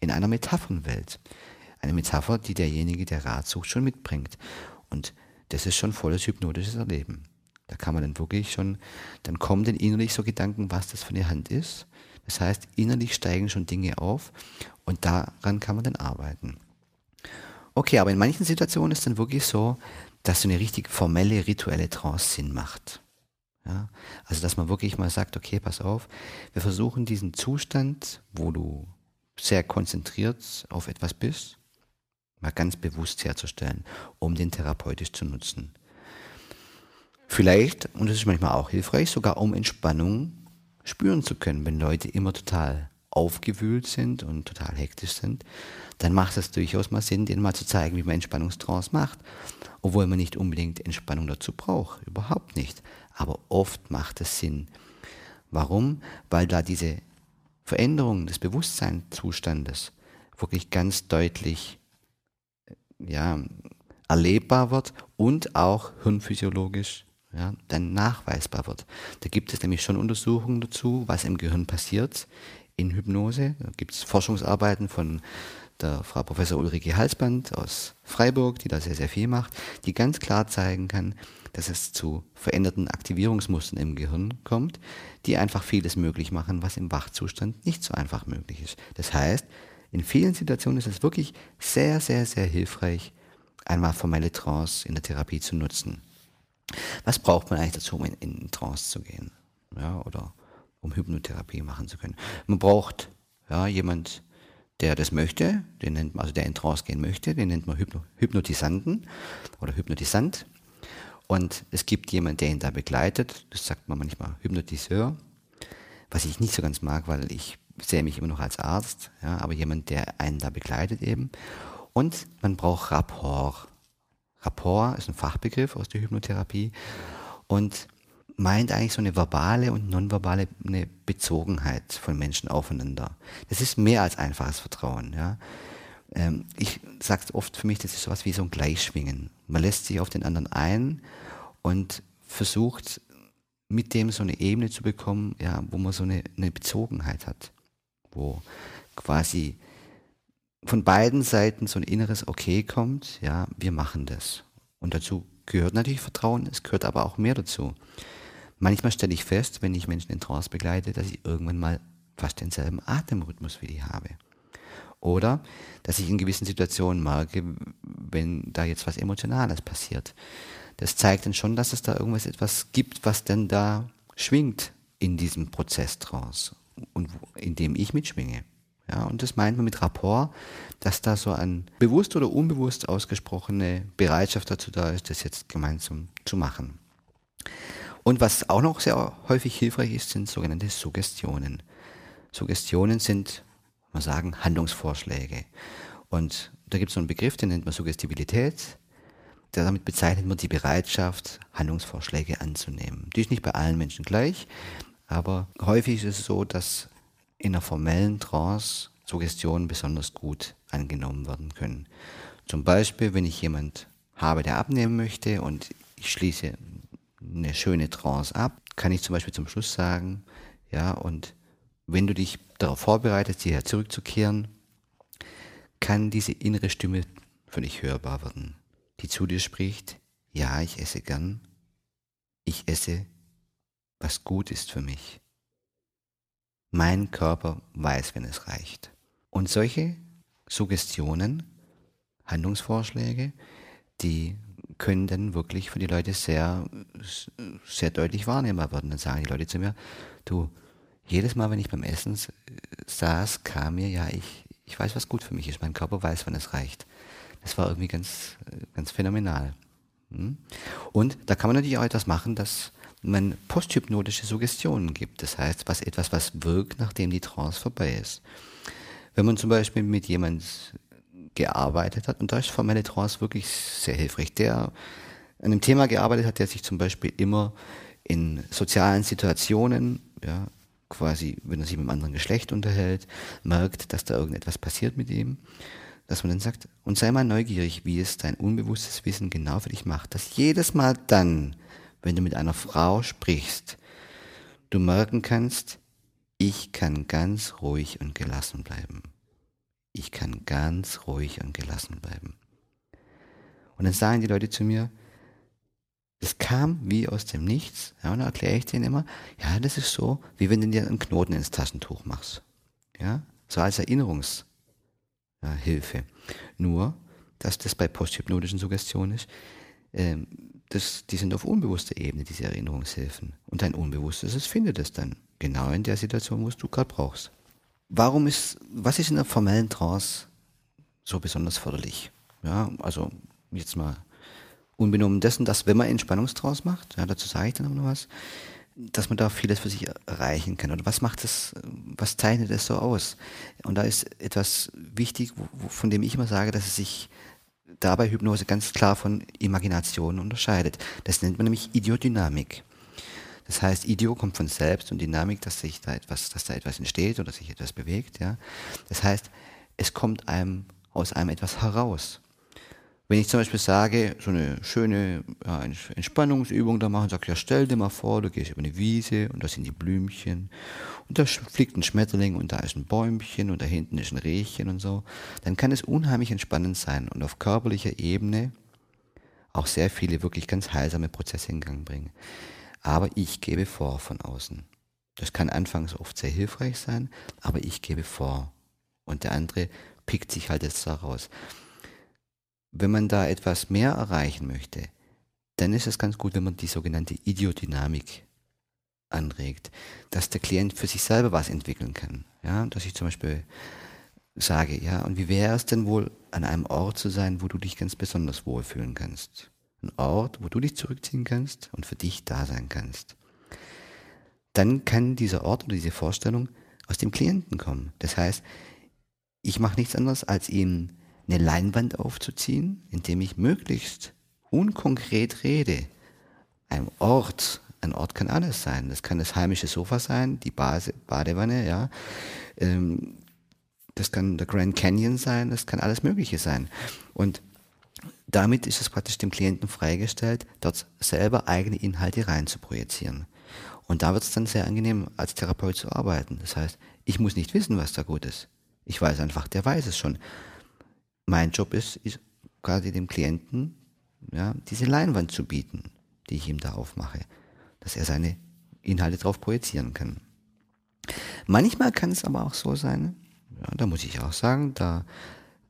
in einer Metaphernwelt. Eine Metapher, die derjenige, der Rat sucht, schon mitbringt. Und das ist schon volles hypnotisches Erleben. Da kann man dann wirklich schon, dann kommen dann innerlich so Gedanken, was das für eine Hand ist. Das heißt, innerlich steigen schon Dinge auf und daran kann man dann arbeiten. Okay, aber in manchen Situationen ist dann wirklich so, dass so eine richtig formelle, rituelle Trance Sinn macht. Ja? Also, dass man wirklich mal sagt, okay, pass auf, wir versuchen diesen Zustand, wo du sehr konzentriert auf etwas bist, mal ganz bewusst herzustellen, um den therapeutisch zu nutzen. Vielleicht, und das ist manchmal auch hilfreich, sogar um Entspannung spüren zu können, wenn Leute immer total aufgewühlt sind und total hektisch sind, dann macht es durchaus mal Sinn, denen mal zu zeigen, wie man Entspannungstrance macht. Obwohl man nicht unbedingt Entspannung dazu braucht, überhaupt nicht. Aber oft macht es Sinn. Warum? Weil da diese Veränderung des Bewusstseinszustandes wirklich ganz deutlich ja, erlebbar wird und auch hirnphysiologisch ja, dann nachweisbar wird. Da gibt es nämlich schon Untersuchungen dazu, was im Gehirn passiert in Hypnose. Da gibt es Forschungsarbeiten von der Frau Professor Ulrike Halsband aus Freiburg, die da sehr, sehr viel macht, die ganz klar zeigen kann, dass es zu veränderten Aktivierungsmustern im Gehirn kommt, die einfach vieles möglich machen, was im Wachzustand nicht so einfach möglich ist. Das heißt, in vielen Situationen ist es wirklich sehr, sehr, sehr hilfreich, einmal formelle Trance in der Therapie zu nutzen. Was braucht man eigentlich dazu, um in, in Trance zu gehen? Ja, oder um Hypnotherapie machen zu können. Man braucht ja, jemand, der das möchte, den nennt man, also der in Trance gehen möchte, den nennt man Hypno, Hypnotisanten oder Hypnotisant. Und es gibt jemanden, der ihn da begleitet, das sagt man manchmal Hypnotiseur, was ich nicht so ganz mag, weil ich sehe mich immer noch als Arzt, ja, aber jemand, der einen da begleitet eben. Und man braucht Rapport. Rapport ist ein Fachbegriff aus der Hypnotherapie und meint eigentlich so eine verbale und nonverbale eine Bezogenheit von Menschen aufeinander. Das ist mehr als einfaches Vertrauen. Ja. Ähm, ich sage oft für mich, das ist sowas wie so ein Gleichschwingen. Man lässt sich auf den anderen ein und versucht mit dem so eine Ebene zu bekommen, ja, wo man so eine, eine Bezogenheit hat, wo quasi von beiden Seiten so ein inneres Okay kommt, ja, wir machen das. Und dazu gehört natürlich Vertrauen, es gehört aber auch mehr dazu. Manchmal stelle ich fest, wenn ich Menschen in Trance begleite, dass ich irgendwann mal fast denselben Atemrhythmus wie die habe. Oder dass ich in gewissen Situationen merke, wenn da jetzt was Emotionales passiert. Das zeigt dann schon, dass es da irgendwas etwas gibt, was denn da schwingt in diesem Prozess Trance und in dem ich mitschwinge. Ja, und das meint man mit Rapport, dass da so ein bewusst oder unbewusst ausgesprochene Bereitschaft dazu da ist, das jetzt gemeinsam zu machen. Und was auch noch sehr häufig hilfreich ist, sind sogenannte Suggestionen. Suggestionen sind, man sagen, Handlungsvorschläge. Und da gibt es so einen Begriff, den nennt man Suggestibilität. Damit bezeichnet man die Bereitschaft, Handlungsvorschläge anzunehmen. Die ist nicht bei allen Menschen gleich, aber häufig ist es so, dass in einer formellen Trance Suggestionen besonders gut angenommen werden können. Zum Beispiel, wenn ich jemand habe, der abnehmen möchte und ich schließe eine schöne Trance ab, kann ich zum Beispiel zum Schluss sagen, ja, und wenn du dich darauf vorbereitest, hierher zurückzukehren, kann diese innere Stimme für dich hörbar werden, die zu dir spricht, ja, ich esse gern, ich esse, was gut ist für mich. Mein Körper weiß, wenn es reicht. Und solche Suggestionen, Handlungsvorschläge, die können dann wirklich für die Leute sehr, sehr deutlich wahrnehmbar werden. Dann sagen die Leute zu mir, du, jedes Mal, wenn ich beim Essen saß, kam mir, ja, ich, ich weiß, was gut für mich ist. Mein Körper weiß, wann es reicht. Das war irgendwie ganz, ganz phänomenal. Hm? Und da kann man natürlich auch etwas machen, dass man posthypnotische Suggestionen gibt. Das heißt, was etwas, was wirkt, nachdem die Trance vorbei ist. Wenn man zum Beispiel mit jemand gearbeitet hat, und da ist formelle Trance wirklich sehr hilfreich, der an einem Thema gearbeitet hat, der sich zum Beispiel immer in sozialen Situationen, ja, quasi, wenn er sich mit einem anderen Geschlecht unterhält, merkt, dass da irgendetwas passiert mit ihm, dass man dann sagt, und sei mal neugierig, wie es dein unbewusstes Wissen genau für dich macht, dass jedes Mal dann, wenn du mit einer Frau sprichst, du merken kannst, ich kann ganz ruhig und gelassen bleiben. Ich kann ganz ruhig und gelassen bleiben. Und dann sagen die Leute zu mir, es kam wie aus dem Nichts. Ja, und dann erkläre ich denen immer, ja, das ist so, wie wenn du dir einen Knoten ins Taschentuch machst. Ja, so als Erinnerungshilfe. Nur, dass das bei posthypnotischen Suggestionen ist, ähm, das, die sind auf unbewusster Ebene, diese Erinnerungshilfen. Und dein Unbewusstes, es findet es dann. Genau in der Situation, wo es du gerade brauchst. Warum ist, was ist in der formellen Trance so besonders förderlich? Ja, also jetzt mal unbenommen dessen, dass wenn man Entspannungstrance macht, ja, dazu sage ich dann noch was, dass man da vieles für sich erreichen kann. Oder was macht das, was zeichnet es so aus? Und da ist etwas wichtig, von dem ich immer sage, dass es sich dabei Hypnose ganz klar von Imagination unterscheidet. Das nennt man nämlich Idiodynamik. Das heißt, Idio kommt von selbst und Dynamik, dass sich da etwas, dass da etwas entsteht oder sich etwas bewegt, ja. Das heißt, es kommt einem aus einem etwas heraus. Wenn ich zum Beispiel sage, so eine schöne ja, Entspannungsübung da machen, sag ja, stell dir mal vor, du gehst über eine Wiese und da sind die Blümchen und da fliegt ein Schmetterling und da ist ein Bäumchen und da hinten ist ein Rehchen und so, dann kann es unheimlich entspannend sein und auf körperlicher Ebene auch sehr viele wirklich ganz heilsame Prozesse in Gang bringen. Aber ich gebe vor von außen. Das kann anfangs oft sehr hilfreich sein, aber ich gebe vor. Und der andere pickt sich halt jetzt da raus wenn man da etwas mehr erreichen möchte, dann ist es ganz gut, wenn man die sogenannte Idiodynamik anregt, dass der Klient für sich selber was entwickeln kann. Ja, dass ich zum Beispiel sage, ja, und wie wäre es denn wohl, an einem Ort zu sein, wo du dich ganz besonders wohlfühlen kannst? Ein Ort, wo du dich zurückziehen kannst und für dich da sein kannst. Dann kann dieser Ort oder diese Vorstellung aus dem Klienten kommen. Das heißt, ich mache nichts anderes, als ihm eine Leinwand aufzuziehen, indem ich möglichst unkonkret rede. Ein Ort, ein Ort kann alles sein. Das kann das heimische Sofa sein, die Base, Badewanne, ja. Ähm, das kann der Grand Canyon sein, das kann alles Mögliche sein. Und damit ist es praktisch dem Klienten freigestellt, dort selber eigene Inhalte rein zu projizieren. Und da wird es dann sehr angenehm, als Therapeut zu arbeiten. Das heißt, ich muss nicht wissen, was da gut ist. Ich weiß einfach, der weiß es schon mein Job ist, ist quasi dem Klienten ja, diese Leinwand zu bieten, die ich ihm da aufmache, dass er seine Inhalte darauf projizieren kann. Manchmal kann es aber auch so sein, ja, da muss ich auch sagen, da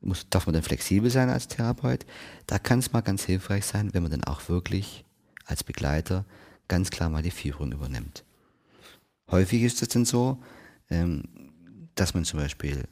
muss, darf man dann flexibel sein als Therapeut, da kann es mal ganz hilfreich sein, wenn man dann auch wirklich als Begleiter ganz klar mal die Führung übernimmt. Häufig ist es dann so, ähm, dass man zum Beispiel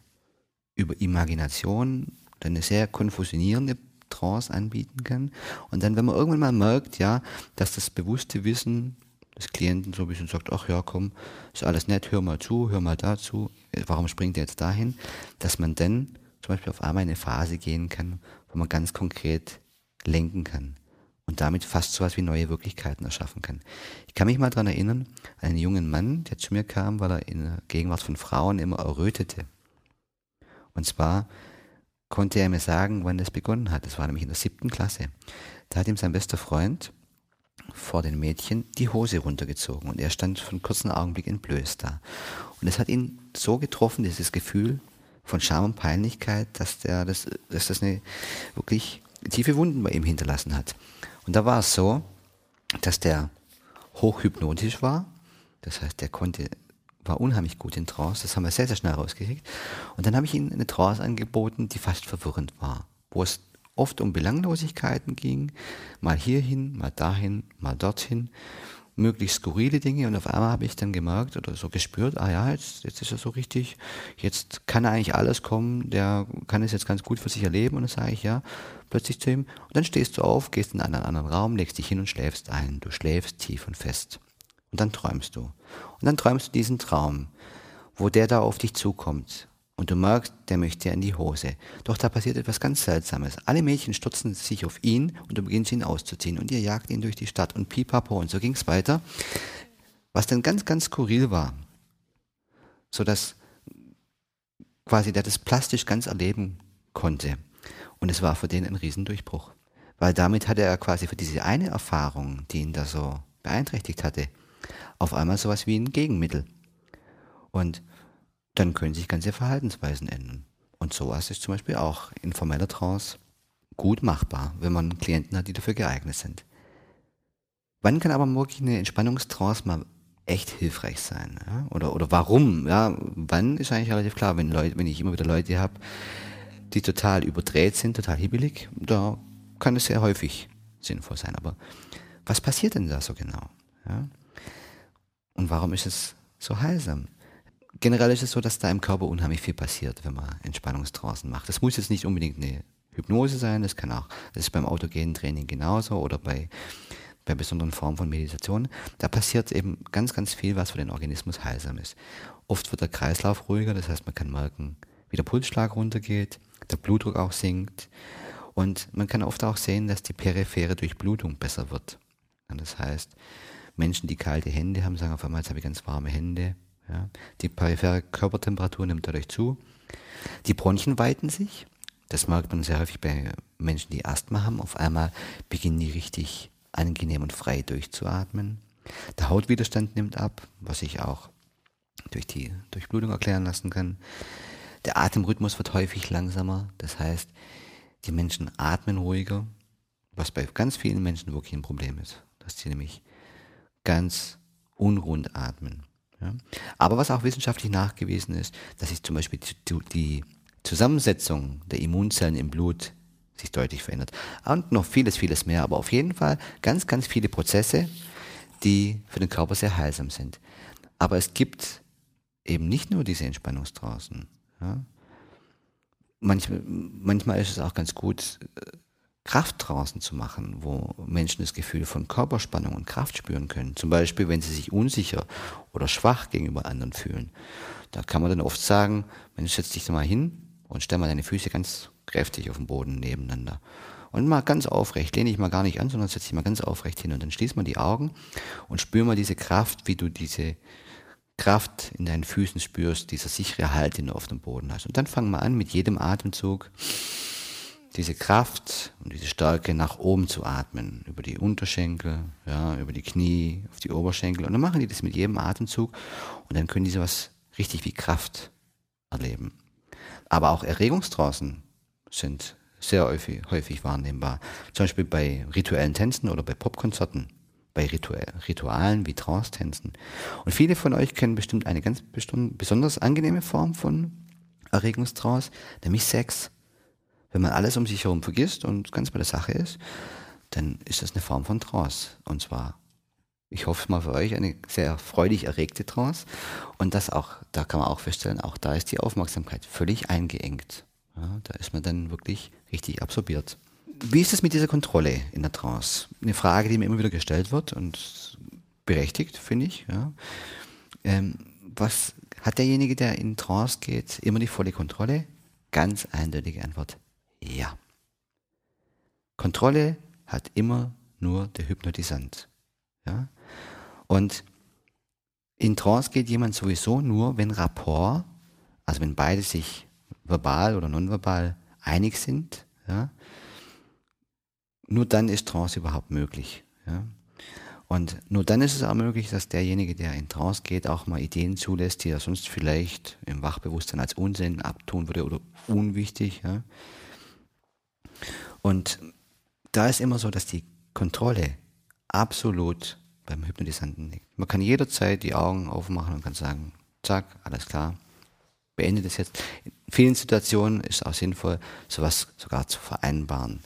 über Imagination eine sehr konfusionierende Trance anbieten kann. Und dann, wenn man irgendwann mal merkt, ja, dass das bewusste Wissen des Klienten so ein bisschen sagt, ach ja, komm, ist alles nett, hör mal zu, hör mal dazu, warum springt er jetzt dahin, dass man dann zum Beispiel auf einmal in eine Phase gehen kann, wo man ganz konkret lenken kann und damit fast so was wie neue Wirklichkeiten erschaffen kann. Ich kann mich mal daran erinnern, einen jungen Mann, der zu mir kam, weil er in der Gegenwart von Frauen immer errötete. Und zwar konnte er mir sagen, wann das begonnen hat. Das war nämlich in der siebten Klasse. Da hat ihm sein bester Freund vor den Mädchen die Hose runtergezogen und er stand für einen kurzen Augenblick entblößt da. Und es hat ihn so getroffen, dieses Gefühl von Scham und Peinlichkeit, dass, der das, dass das eine wirklich tiefe Wunden bei ihm hinterlassen hat. Und da war es so, dass der hochhypnotisch war. Das heißt, der konnte war unheimlich gut in Trance, das haben wir sehr, sehr schnell rausgekriegt. Und dann habe ich ihnen eine Trance angeboten, die fast verwirrend war, wo es oft um Belanglosigkeiten ging, mal hierhin, mal dahin, mal dorthin. Möglichst skurrile Dinge und auf einmal habe ich dann gemerkt oder so gespürt, ah ja, jetzt, jetzt ist er so richtig, jetzt kann eigentlich alles kommen, der kann es jetzt ganz gut für sich erleben und dann sage ich ja, plötzlich zu ihm und dann stehst du auf, gehst in einen anderen Raum, legst dich hin und schläfst ein. Du schläfst tief und fest. Und dann träumst du. Und dann träumst du diesen Traum, wo der da auf dich zukommt und du merkst, der möchte in die Hose. Doch da passiert etwas ganz Seltsames. Alle Mädchen stürzen sich auf ihn und du beginnst ihn auszuziehen und ihr jagt ihn durch die Stadt und pipapo und so ging es weiter. Was dann ganz, ganz skurril war, so dass quasi der das plastisch ganz erleben konnte. Und es war für den ein Riesendurchbruch. Weil damit hatte er quasi für diese eine Erfahrung, die ihn da so beeinträchtigt hatte, auf einmal sowas wie ein Gegenmittel. Und dann können sich ganze Verhaltensweisen ändern. Und sowas ist zum Beispiel auch in formeller Trance gut machbar, wenn man Klienten hat, die dafür geeignet sind. Wann kann aber wirklich eine Entspannungstrance mal echt hilfreich sein? Ja? Oder, oder warum? Ja, wann ist eigentlich relativ klar, wenn, Leute, wenn ich immer wieder Leute habe, die total überdreht sind, total hibbelig, da kann es sehr häufig sinnvoll sein. Aber was passiert denn da so genau? Ja? Und warum ist es so heilsam? Generell ist es so, dass da im Körper unheimlich viel passiert, wenn man Entspannungstrancen macht. Das muss jetzt nicht unbedingt eine Hypnose sein, das kann auch, das ist beim autogenen Training genauso oder bei, bei besonderen Formen von Meditation. Da passiert eben ganz, ganz viel, was für den Organismus heilsam ist. Oft wird der Kreislauf ruhiger, das heißt, man kann merken, wie der Pulsschlag runtergeht, der Blutdruck auch sinkt und man kann oft auch sehen, dass die periphere Durchblutung besser wird. Und das heißt, Menschen, die kalte Hände haben, sagen auf einmal, jetzt habe ich ganz warme Hände, ja. Die periphere Körpertemperatur nimmt dadurch zu. Die Bronchien weiten sich. Das merkt man sehr häufig bei Menschen, die Asthma haben. Auf einmal beginnen die richtig angenehm und frei durchzuatmen. Der Hautwiderstand nimmt ab, was sich auch durch die Durchblutung erklären lassen kann. Der Atemrhythmus wird häufig langsamer. Das heißt, die Menschen atmen ruhiger, was bei ganz vielen Menschen wirklich ein Problem ist. Dass sie nämlich ganz unrund atmen. Ja. Aber was auch wissenschaftlich nachgewiesen ist, dass sich zum Beispiel die Zusammensetzung der Immunzellen im Blut sich deutlich verändert. Und noch vieles, vieles mehr. Aber auf jeden Fall ganz, ganz viele Prozesse, die für den Körper sehr heilsam sind. Aber es gibt eben nicht nur diese Entspannungstraußen. Ja. Manchmal, manchmal ist es auch ganz gut, Kraft draußen zu machen, wo Menschen das Gefühl von Körperspannung und Kraft spüren können. Zum Beispiel, wenn sie sich unsicher oder schwach gegenüber anderen fühlen. Da kann man dann oft sagen, Mensch, setz dich mal hin und stell mal deine Füße ganz kräftig auf den Boden nebeneinander. Und mal ganz aufrecht, lehne dich mal gar nicht an, sondern setz dich mal ganz aufrecht hin und dann schließ mal die Augen und spür mal diese Kraft, wie du diese Kraft in deinen Füßen spürst, dieser sichere Halt, den du auf dem Boden hast. Und dann fang mal an, mit jedem Atemzug diese Kraft und diese Stärke nach oben zu atmen, über die Unterschenkel, ja, über die Knie, auf die Oberschenkel. Und dann machen die das mit jedem Atemzug und dann können die sowas richtig wie Kraft erleben. Aber auch Erregungstraußen sind sehr häufig, häufig wahrnehmbar. Zum Beispiel bei rituellen Tänzen oder bei Popkonzerten, bei Ritualen wie Trance-Tänzen. Und viele von euch kennen bestimmt eine ganz besonders angenehme Form von Erregungstrance, nämlich Sex. Wenn man alles um sich herum vergisst und ganz bei der Sache ist, dann ist das eine Form von Trance. Und zwar, ich hoffe mal für euch, eine sehr freudig erregte Trance. Und das auch, da kann man auch feststellen, auch da ist die Aufmerksamkeit völlig eingeengt. Ja, da ist man dann wirklich richtig absorbiert. Wie ist es mit dieser Kontrolle in der Trance? Eine Frage, die mir immer wieder gestellt wird und berechtigt, finde ich. Ja. Ähm, was hat derjenige, der in Trance geht, immer die volle Kontrolle? Ganz eindeutige Antwort. Ja. Kontrolle hat immer nur der Hypnotisant. Ja? Und in Trance geht jemand sowieso nur, wenn Rapport, also wenn beide sich verbal oder nonverbal einig sind, ja? nur dann ist Trance überhaupt möglich. Ja? Und nur dann ist es auch möglich, dass derjenige, der in Trance geht, auch mal Ideen zulässt, die er sonst vielleicht im Wachbewusstsein als Unsinn abtun würde oder unwichtig. Ja? Und da ist immer so, dass die Kontrolle absolut beim Hypnotisanten liegt. Man kann jederzeit die Augen aufmachen und kann sagen, zack, alles klar, beende das jetzt. In vielen Situationen ist es auch sinnvoll, sowas sogar zu vereinbaren.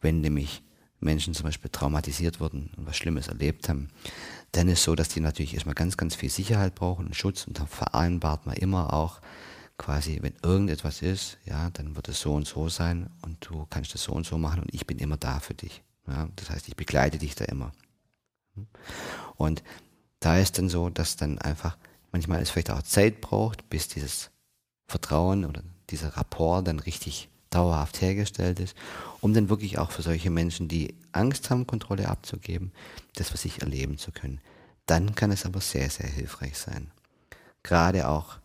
Wenn nämlich Menschen zum Beispiel traumatisiert wurden und was Schlimmes erlebt haben, dann ist so, dass die natürlich erstmal ganz, ganz viel Sicherheit brauchen und Schutz und da vereinbart man immer auch quasi, wenn irgendetwas ist, ja, dann wird es so und so sein und du kannst das so und so machen und ich bin immer da für dich. Ja, das heißt, ich begleite dich da immer. Und da ist dann so, dass dann einfach manchmal es vielleicht auch Zeit braucht, bis dieses Vertrauen oder dieser Rapport dann richtig dauerhaft hergestellt ist, um dann wirklich auch für solche Menschen, die Angst haben, Kontrolle abzugeben, das für sich erleben zu können. Dann kann es aber sehr, sehr hilfreich sein. Gerade auch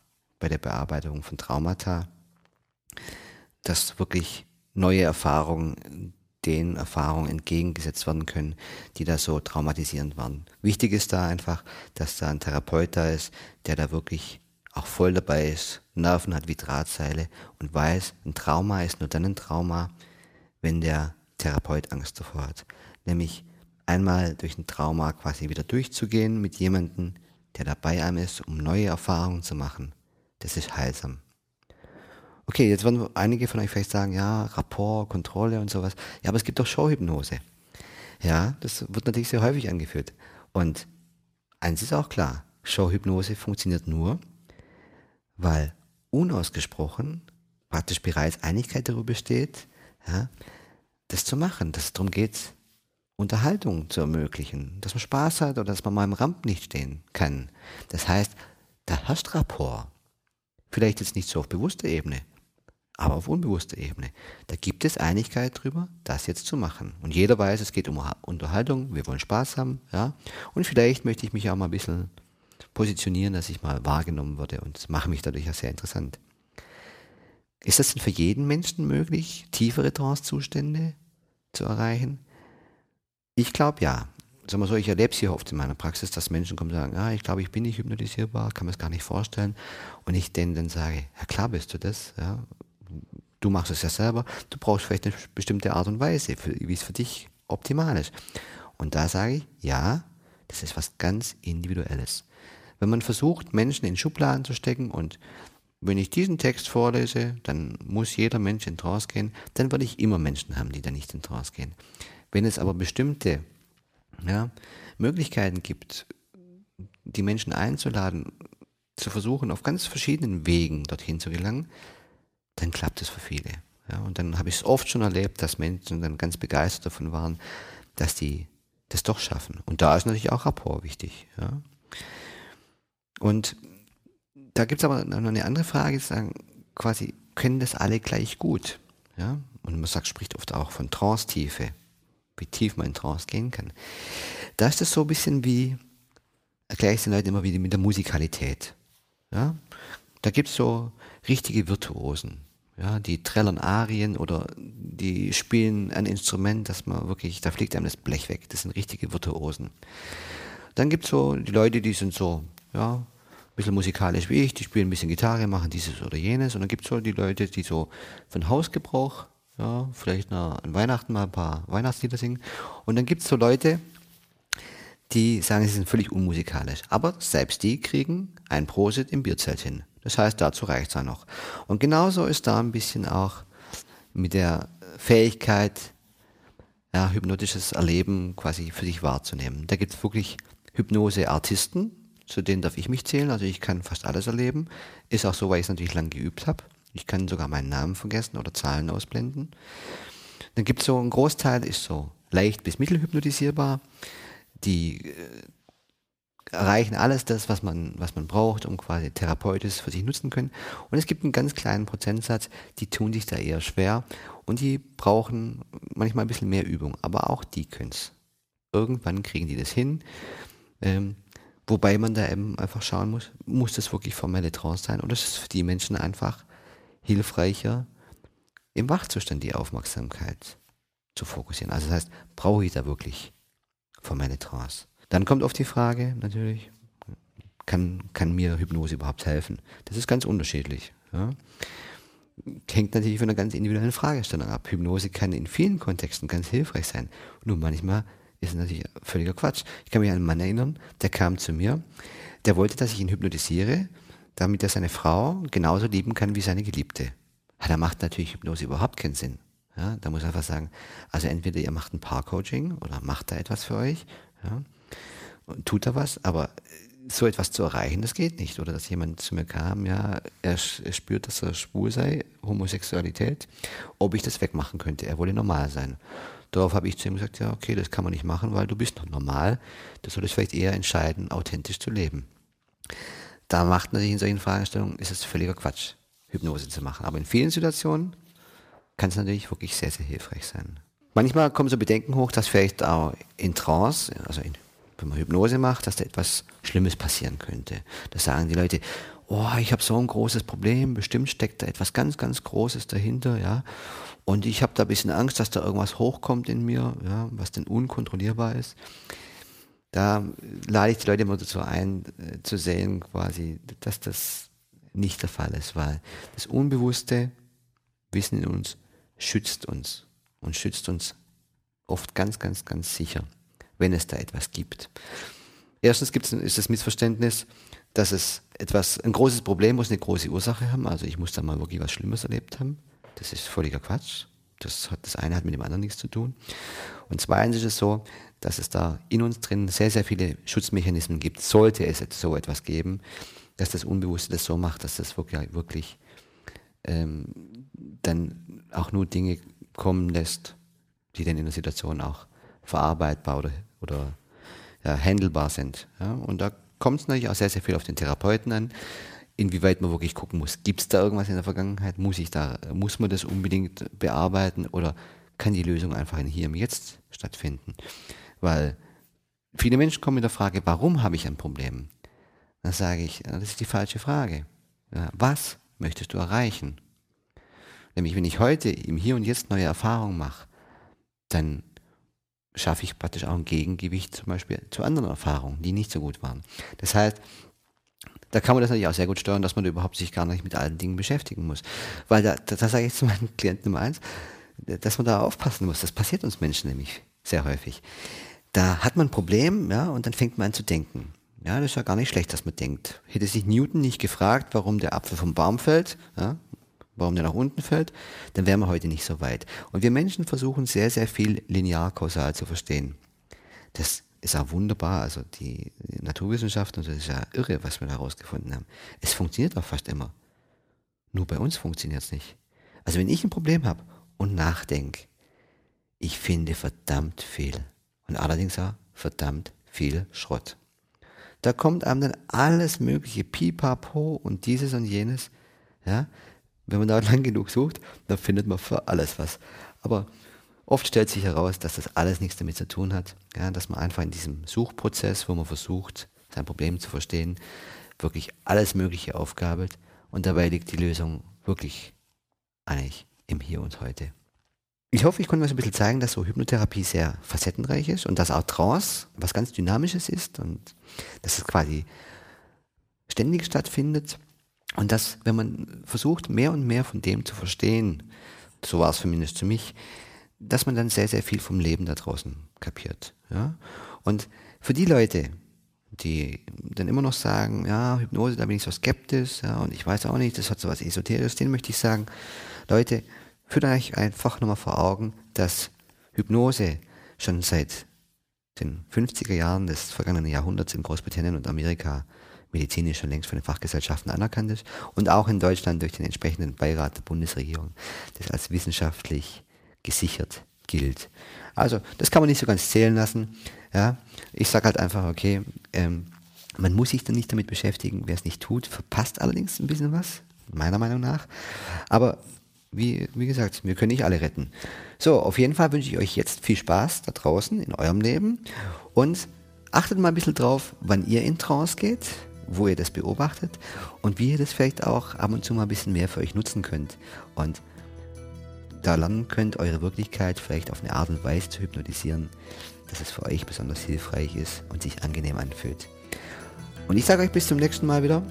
bei der Bearbeitung von Traumata, dass wirklich neue Erfahrungen den Erfahrungen entgegengesetzt werden können, die da so traumatisierend waren. Wichtig ist da einfach, dass da ein Therapeut da ist, der da wirklich auch voll dabei ist, Nerven hat wie Drahtseile und weiß, ein Trauma ist nur dann ein Trauma, wenn der Therapeut Angst davor hat. Nämlich einmal durch ein Trauma quasi wieder durchzugehen mit jemandem, der dabei einem ist, um neue Erfahrungen zu machen. Das ist heilsam. Okay, jetzt werden einige von euch vielleicht sagen, ja, Rapport, Kontrolle und sowas. Ja, aber es gibt doch Showhypnose. Ja, das wird natürlich sehr häufig angeführt. Und eins ist auch klar, Showhypnose funktioniert nur, weil unausgesprochen praktisch bereits Einigkeit darüber besteht, ja, das zu machen, dass es darum geht, Unterhaltung zu ermöglichen, dass man Spaß hat oder dass man mal im Ramp nicht stehen kann. Das heißt, da herrscht Rapport. Vielleicht jetzt nicht so auf bewusster Ebene, aber auf unbewusster Ebene. Da gibt es Einigkeit darüber, das jetzt zu machen. Und jeder weiß, es geht um Unterhaltung, wir wollen Spaß haben, ja. Und vielleicht möchte ich mich auch mal ein bisschen positionieren, dass ich mal wahrgenommen würde und mache mich dadurch ja sehr interessant. Ist das denn für jeden Menschen möglich, tiefere Trance-Zustände zu erreichen? Ich glaube ja. Sagen wir so, ich erlebe es hier oft in meiner Praxis, dass Menschen kommen und sagen, ah, ich glaube, ich bin nicht hypnotisierbar, kann mir es gar nicht vorstellen. Und ich denen dann sage, ja klar bist du das, ja. Du machst es ja selber, du brauchst vielleicht eine bestimmte Art und Weise, wie es für dich optimal ist. Und da sage ich, ja, das ist was ganz Individuelles. Wenn man versucht, Menschen in Schubladen zu stecken und wenn ich diesen Text vorlese, dann muss jeder Mensch in Trance gehen, dann werde ich immer Menschen haben, die da nicht in Trance gehen. Wenn es aber bestimmte ja, Möglichkeiten gibt, die Menschen einzuladen, zu versuchen, auf ganz verschiedenen Wegen dorthin zu gelangen, dann klappt es für viele. Ja, und dann habe ich es oft schon erlebt, dass Menschen dann ganz begeistert davon waren, dass die das doch schaffen. Und da ist natürlich auch Rapport wichtig. Ja. Und da gibt es aber noch eine andere Frage, sagen, quasi, können das alle gleich gut? Ja? Und man sagt, spricht oft auch von Trance-Tiefe, wie tief man in Trance gehen kann. Da ist das so ein bisschen wie, erkläre ich den Leuten immer wieder mit der Musikalität. Ja? Da gibt es so richtige Virtuosen. Ja, die trällern Arien oder die spielen ein Instrument, dass man wirklich, da fliegt einem das Blech weg. Das sind richtige Virtuosen. Dann gibt es so die Leute, die sind so ja, ein bisschen musikalisch wie ich, die spielen ein bisschen Gitarre, machen dieses oder jenes. Und dann gibt es so die Leute, die so von Hausgebrauch, ja, vielleicht nach, an Weihnachten mal ein paar Weihnachtslieder singen. Und dann gibt es so Leute, die sagen, sie sind völlig unmusikalisch. Aber selbst die kriegen ein Prosit im Bierzelt hin. Das heißt, dazu reicht es ja noch. Und genauso ist da ein bisschen auch mit der Fähigkeit, ja, hypnotisches Erleben quasi für sich wahrzunehmen. Da gibt es wirklich Hypnose-Artisten, zu denen darf ich mich zählen. Also ich kann fast alles erleben. Ist auch so, weil ich es natürlich lang geübt habe. Ich kann sogar meinen Namen vergessen oder Zahlen ausblenden. Dann gibt es so ein Großteil, ist so leicht bis mittelhypnotisierbar. Die äh, erreichen alles das, was man, was man braucht, um quasi therapeutisch für sich nutzen können. Und es gibt einen ganz kleinen Prozentsatz, die tun sich da eher schwer und die brauchen manchmal ein bisschen mehr Übung. Aber auch die können es. Irgendwann kriegen die das hin. Ähm, Wobei man da eben einfach schauen muss, muss das wirklich formelle Trance sein oder ist es für die Menschen einfach hilfreicher, im Wachzustand die Aufmerksamkeit zu fokussieren. Also das heißt, brauche ich da wirklich formelle Trance? Dann kommt oft die Frage natürlich, kann, kann mir Hypnose überhaupt helfen? Das ist ganz unterschiedlich. Ja? Hängt natürlich von einer ganz individuellen Fragestellung ab. Hypnose kann in vielen Kontexten ganz hilfreich sein. Nur manchmal ist natürlich völliger Quatsch. Ich kann mich an einen Mann erinnern, der kam zu mir, der wollte, dass ich ihn hypnotisiere, damit er seine Frau genauso lieben kann wie seine Geliebte. Ja, da macht natürlich Hypnose überhaupt keinen Sinn. Ja, da muss ich einfach sagen, also entweder ihr macht ein Paar-Coaching oder macht da etwas für euch, ja, und tut da was, aber so etwas zu erreichen, das geht nicht. Oder dass jemand zu mir kam, ja, er, er spürt, dass er schwul sei, Homosexualität, ob ich das wegmachen könnte. Er wolle normal sein. Darauf habe ich zu ihm gesagt, ja, okay, das kann man nicht machen, weil du bist noch normal. Du solltest vielleicht eher entscheiden, authentisch zu leben. Da macht natürlich in solchen Fragestellungen, ist es völliger Quatsch, Hypnose zu machen. Aber in vielen Situationen kann es natürlich wirklich sehr, sehr hilfreich sein. Manchmal kommen so Bedenken hoch, dass vielleicht auch in Trance, also in wenn man Hypnose macht, dass da etwas Schlimmes passieren könnte. Da sagen die Leute, oh, ich habe so ein großes Problem, bestimmt steckt da etwas ganz, ganz Großes dahinter, ja. Und ich habe da ein bisschen Angst, dass da irgendwas hochkommt in mir, ja, was denn unkontrollierbar ist. Da lade ich die Leute immer dazu ein, äh, zu sehen, quasi, dass das nicht der Fall ist, weil das unbewusste Wissen in uns schützt uns und schützt uns oft ganz, ganz, ganz sicher wenn es da etwas gibt. Erstens gibt es, ist das Missverständnis, dass es etwas, ein großes Problem muss eine große Ursache haben. Also ich muss da mal wirklich was Schlimmes erlebt haben. Das ist völliger Quatsch. Das, hat, das eine hat mit dem anderen nichts zu tun. Und zweitens ist es so, dass es da in uns drin sehr, sehr viele Schutzmechanismen gibt. Sollte es so etwas geben, dass das Unbewusste das so macht, dass das wirklich, wirklich ähm, dann auch nur Dinge kommen lässt, die dann in der Situation auch verarbeitbar oder, oder ja, handelbar sind. Ja? Und da kommt es natürlich auch sehr, sehr viel auf den Therapeuten an, inwieweit man wirklich gucken muss, gibt es da irgendwas in der Vergangenheit, muss ich da, muss man das unbedingt bearbeiten oder kann die Lösung einfach in hier im Jetzt stattfinden? Weil viele Menschen kommen mit der Frage, warum habe ich ein Problem? Dann sage ich, das ist die falsche Frage. Ja, was möchtest du erreichen? Nämlich, wenn ich heute im Hier und Jetzt neue Erfahrungen mache, dann schaffe ich praktisch auch ein Gegengewicht zum Beispiel zu anderen Erfahrungen, die nicht so gut waren. Das heißt, da kann man das natürlich auch sehr gut steuern, dass man überhaupt sich gar nicht mit allen Dingen beschäftigen muss. Weil da, da, sage ich zu meinen Klienten Nummer eins, dass man da aufpassen muss. Das passiert uns Menschen nämlich sehr häufig. Da hat man ein Problem, ja, und dann fängt man an zu denken. Ja, das ist ja gar nicht schlecht, dass man denkt. Hätte sich Newton nicht gefragt, warum der Apfel vom Baum fällt, ja, warum der nach unten fällt, dann wären wir heute nicht so weit. Und wir Menschen versuchen sehr, sehr viel linear-kausal zu verstehen. Das ist auch wunderbar. Also die Naturwissenschaften, das ist ja irre, was wir da herausgefunden haben. Es funktioniert auch fast immer. Nur bei uns funktioniert es nicht. Also wenn ich ein Problem habe und nachdenke, ich finde verdammt viel. Und allerdings auch verdammt viel Schrott. Da kommt einem dann alles mögliche Pipapo und dieses und jenes. Ja, wenn man da lang genug sucht, dann findet man für alles was. Aber oft stellt sich heraus, dass das alles nichts damit zu tun hat. Ja, dass man einfach in diesem Suchprozess, wo man versucht, sein Problem zu verstehen, wirklich alles Mögliche aufgabelt. Und dabei liegt die Lösung wirklich eigentlich im Hier und Heute. Ich hoffe, ich konnte euch ein bisschen zeigen, dass so Hypnotherapie sehr facettenreich ist und dass auch Trance was ganz Dynamisches ist und dass es quasi ständig stattfindet und dass, wenn man versucht, mehr und mehr von dem zu verstehen, so war es zumindest für mich, dass man dann sehr, sehr viel vom Leben da draußen kapiert. Ja? Und für die Leute, die dann immer noch sagen, ja, Hypnose, da bin ich so skeptisch, ja, und ich weiß auch nicht, das hat so was Esoterisches, denen möchte ich sagen, Leute, führt euch einfach nochmal vor Augen, dass Hypnose schon seit den 50er Jahren des vergangenen Jahrhunderts in Großbritannien und Amerika medizinisch schon längst von den Fachgesellschaften anerkannt ist und auch in Deutschland durch den entsprechenden Beirat der Bundesregierung, das als wissenschaftlich gesichert gilt. Also das kann man nicht so ganz zählen lassen. Ja, ich sage halt einfach, okay, ähm, man muss sich dann nicht damit beschäftigen. Wer es nicht tut, verpasst allerdings ein bisschen was, meiner Meinung nach. Aber wie, wie gesagt, wir können nicht alle retten. So, auf jeden Fall wünsche ich euch jetzt viel Spaß da draußen in eurem Leben und achtet mal ein bisschen drauf, wann ihr in Trance geht wo ihr das beobachtet und wie ihr das vielleicht auch ab und zu mal ein bisschen mehr für euch nutzen könnt und da lernen könnt, eure Wirklichkeit vielleicht auf eine Art und Weise zu hypnotisieren, dass es für euch besonders hilfreich ist und sich angenehm anfühlt. Und ich sage euch bis zum nächsten Mal wieder.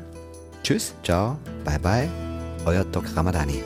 Tschüss, ciao, bye bye, euer Doc Ramadani.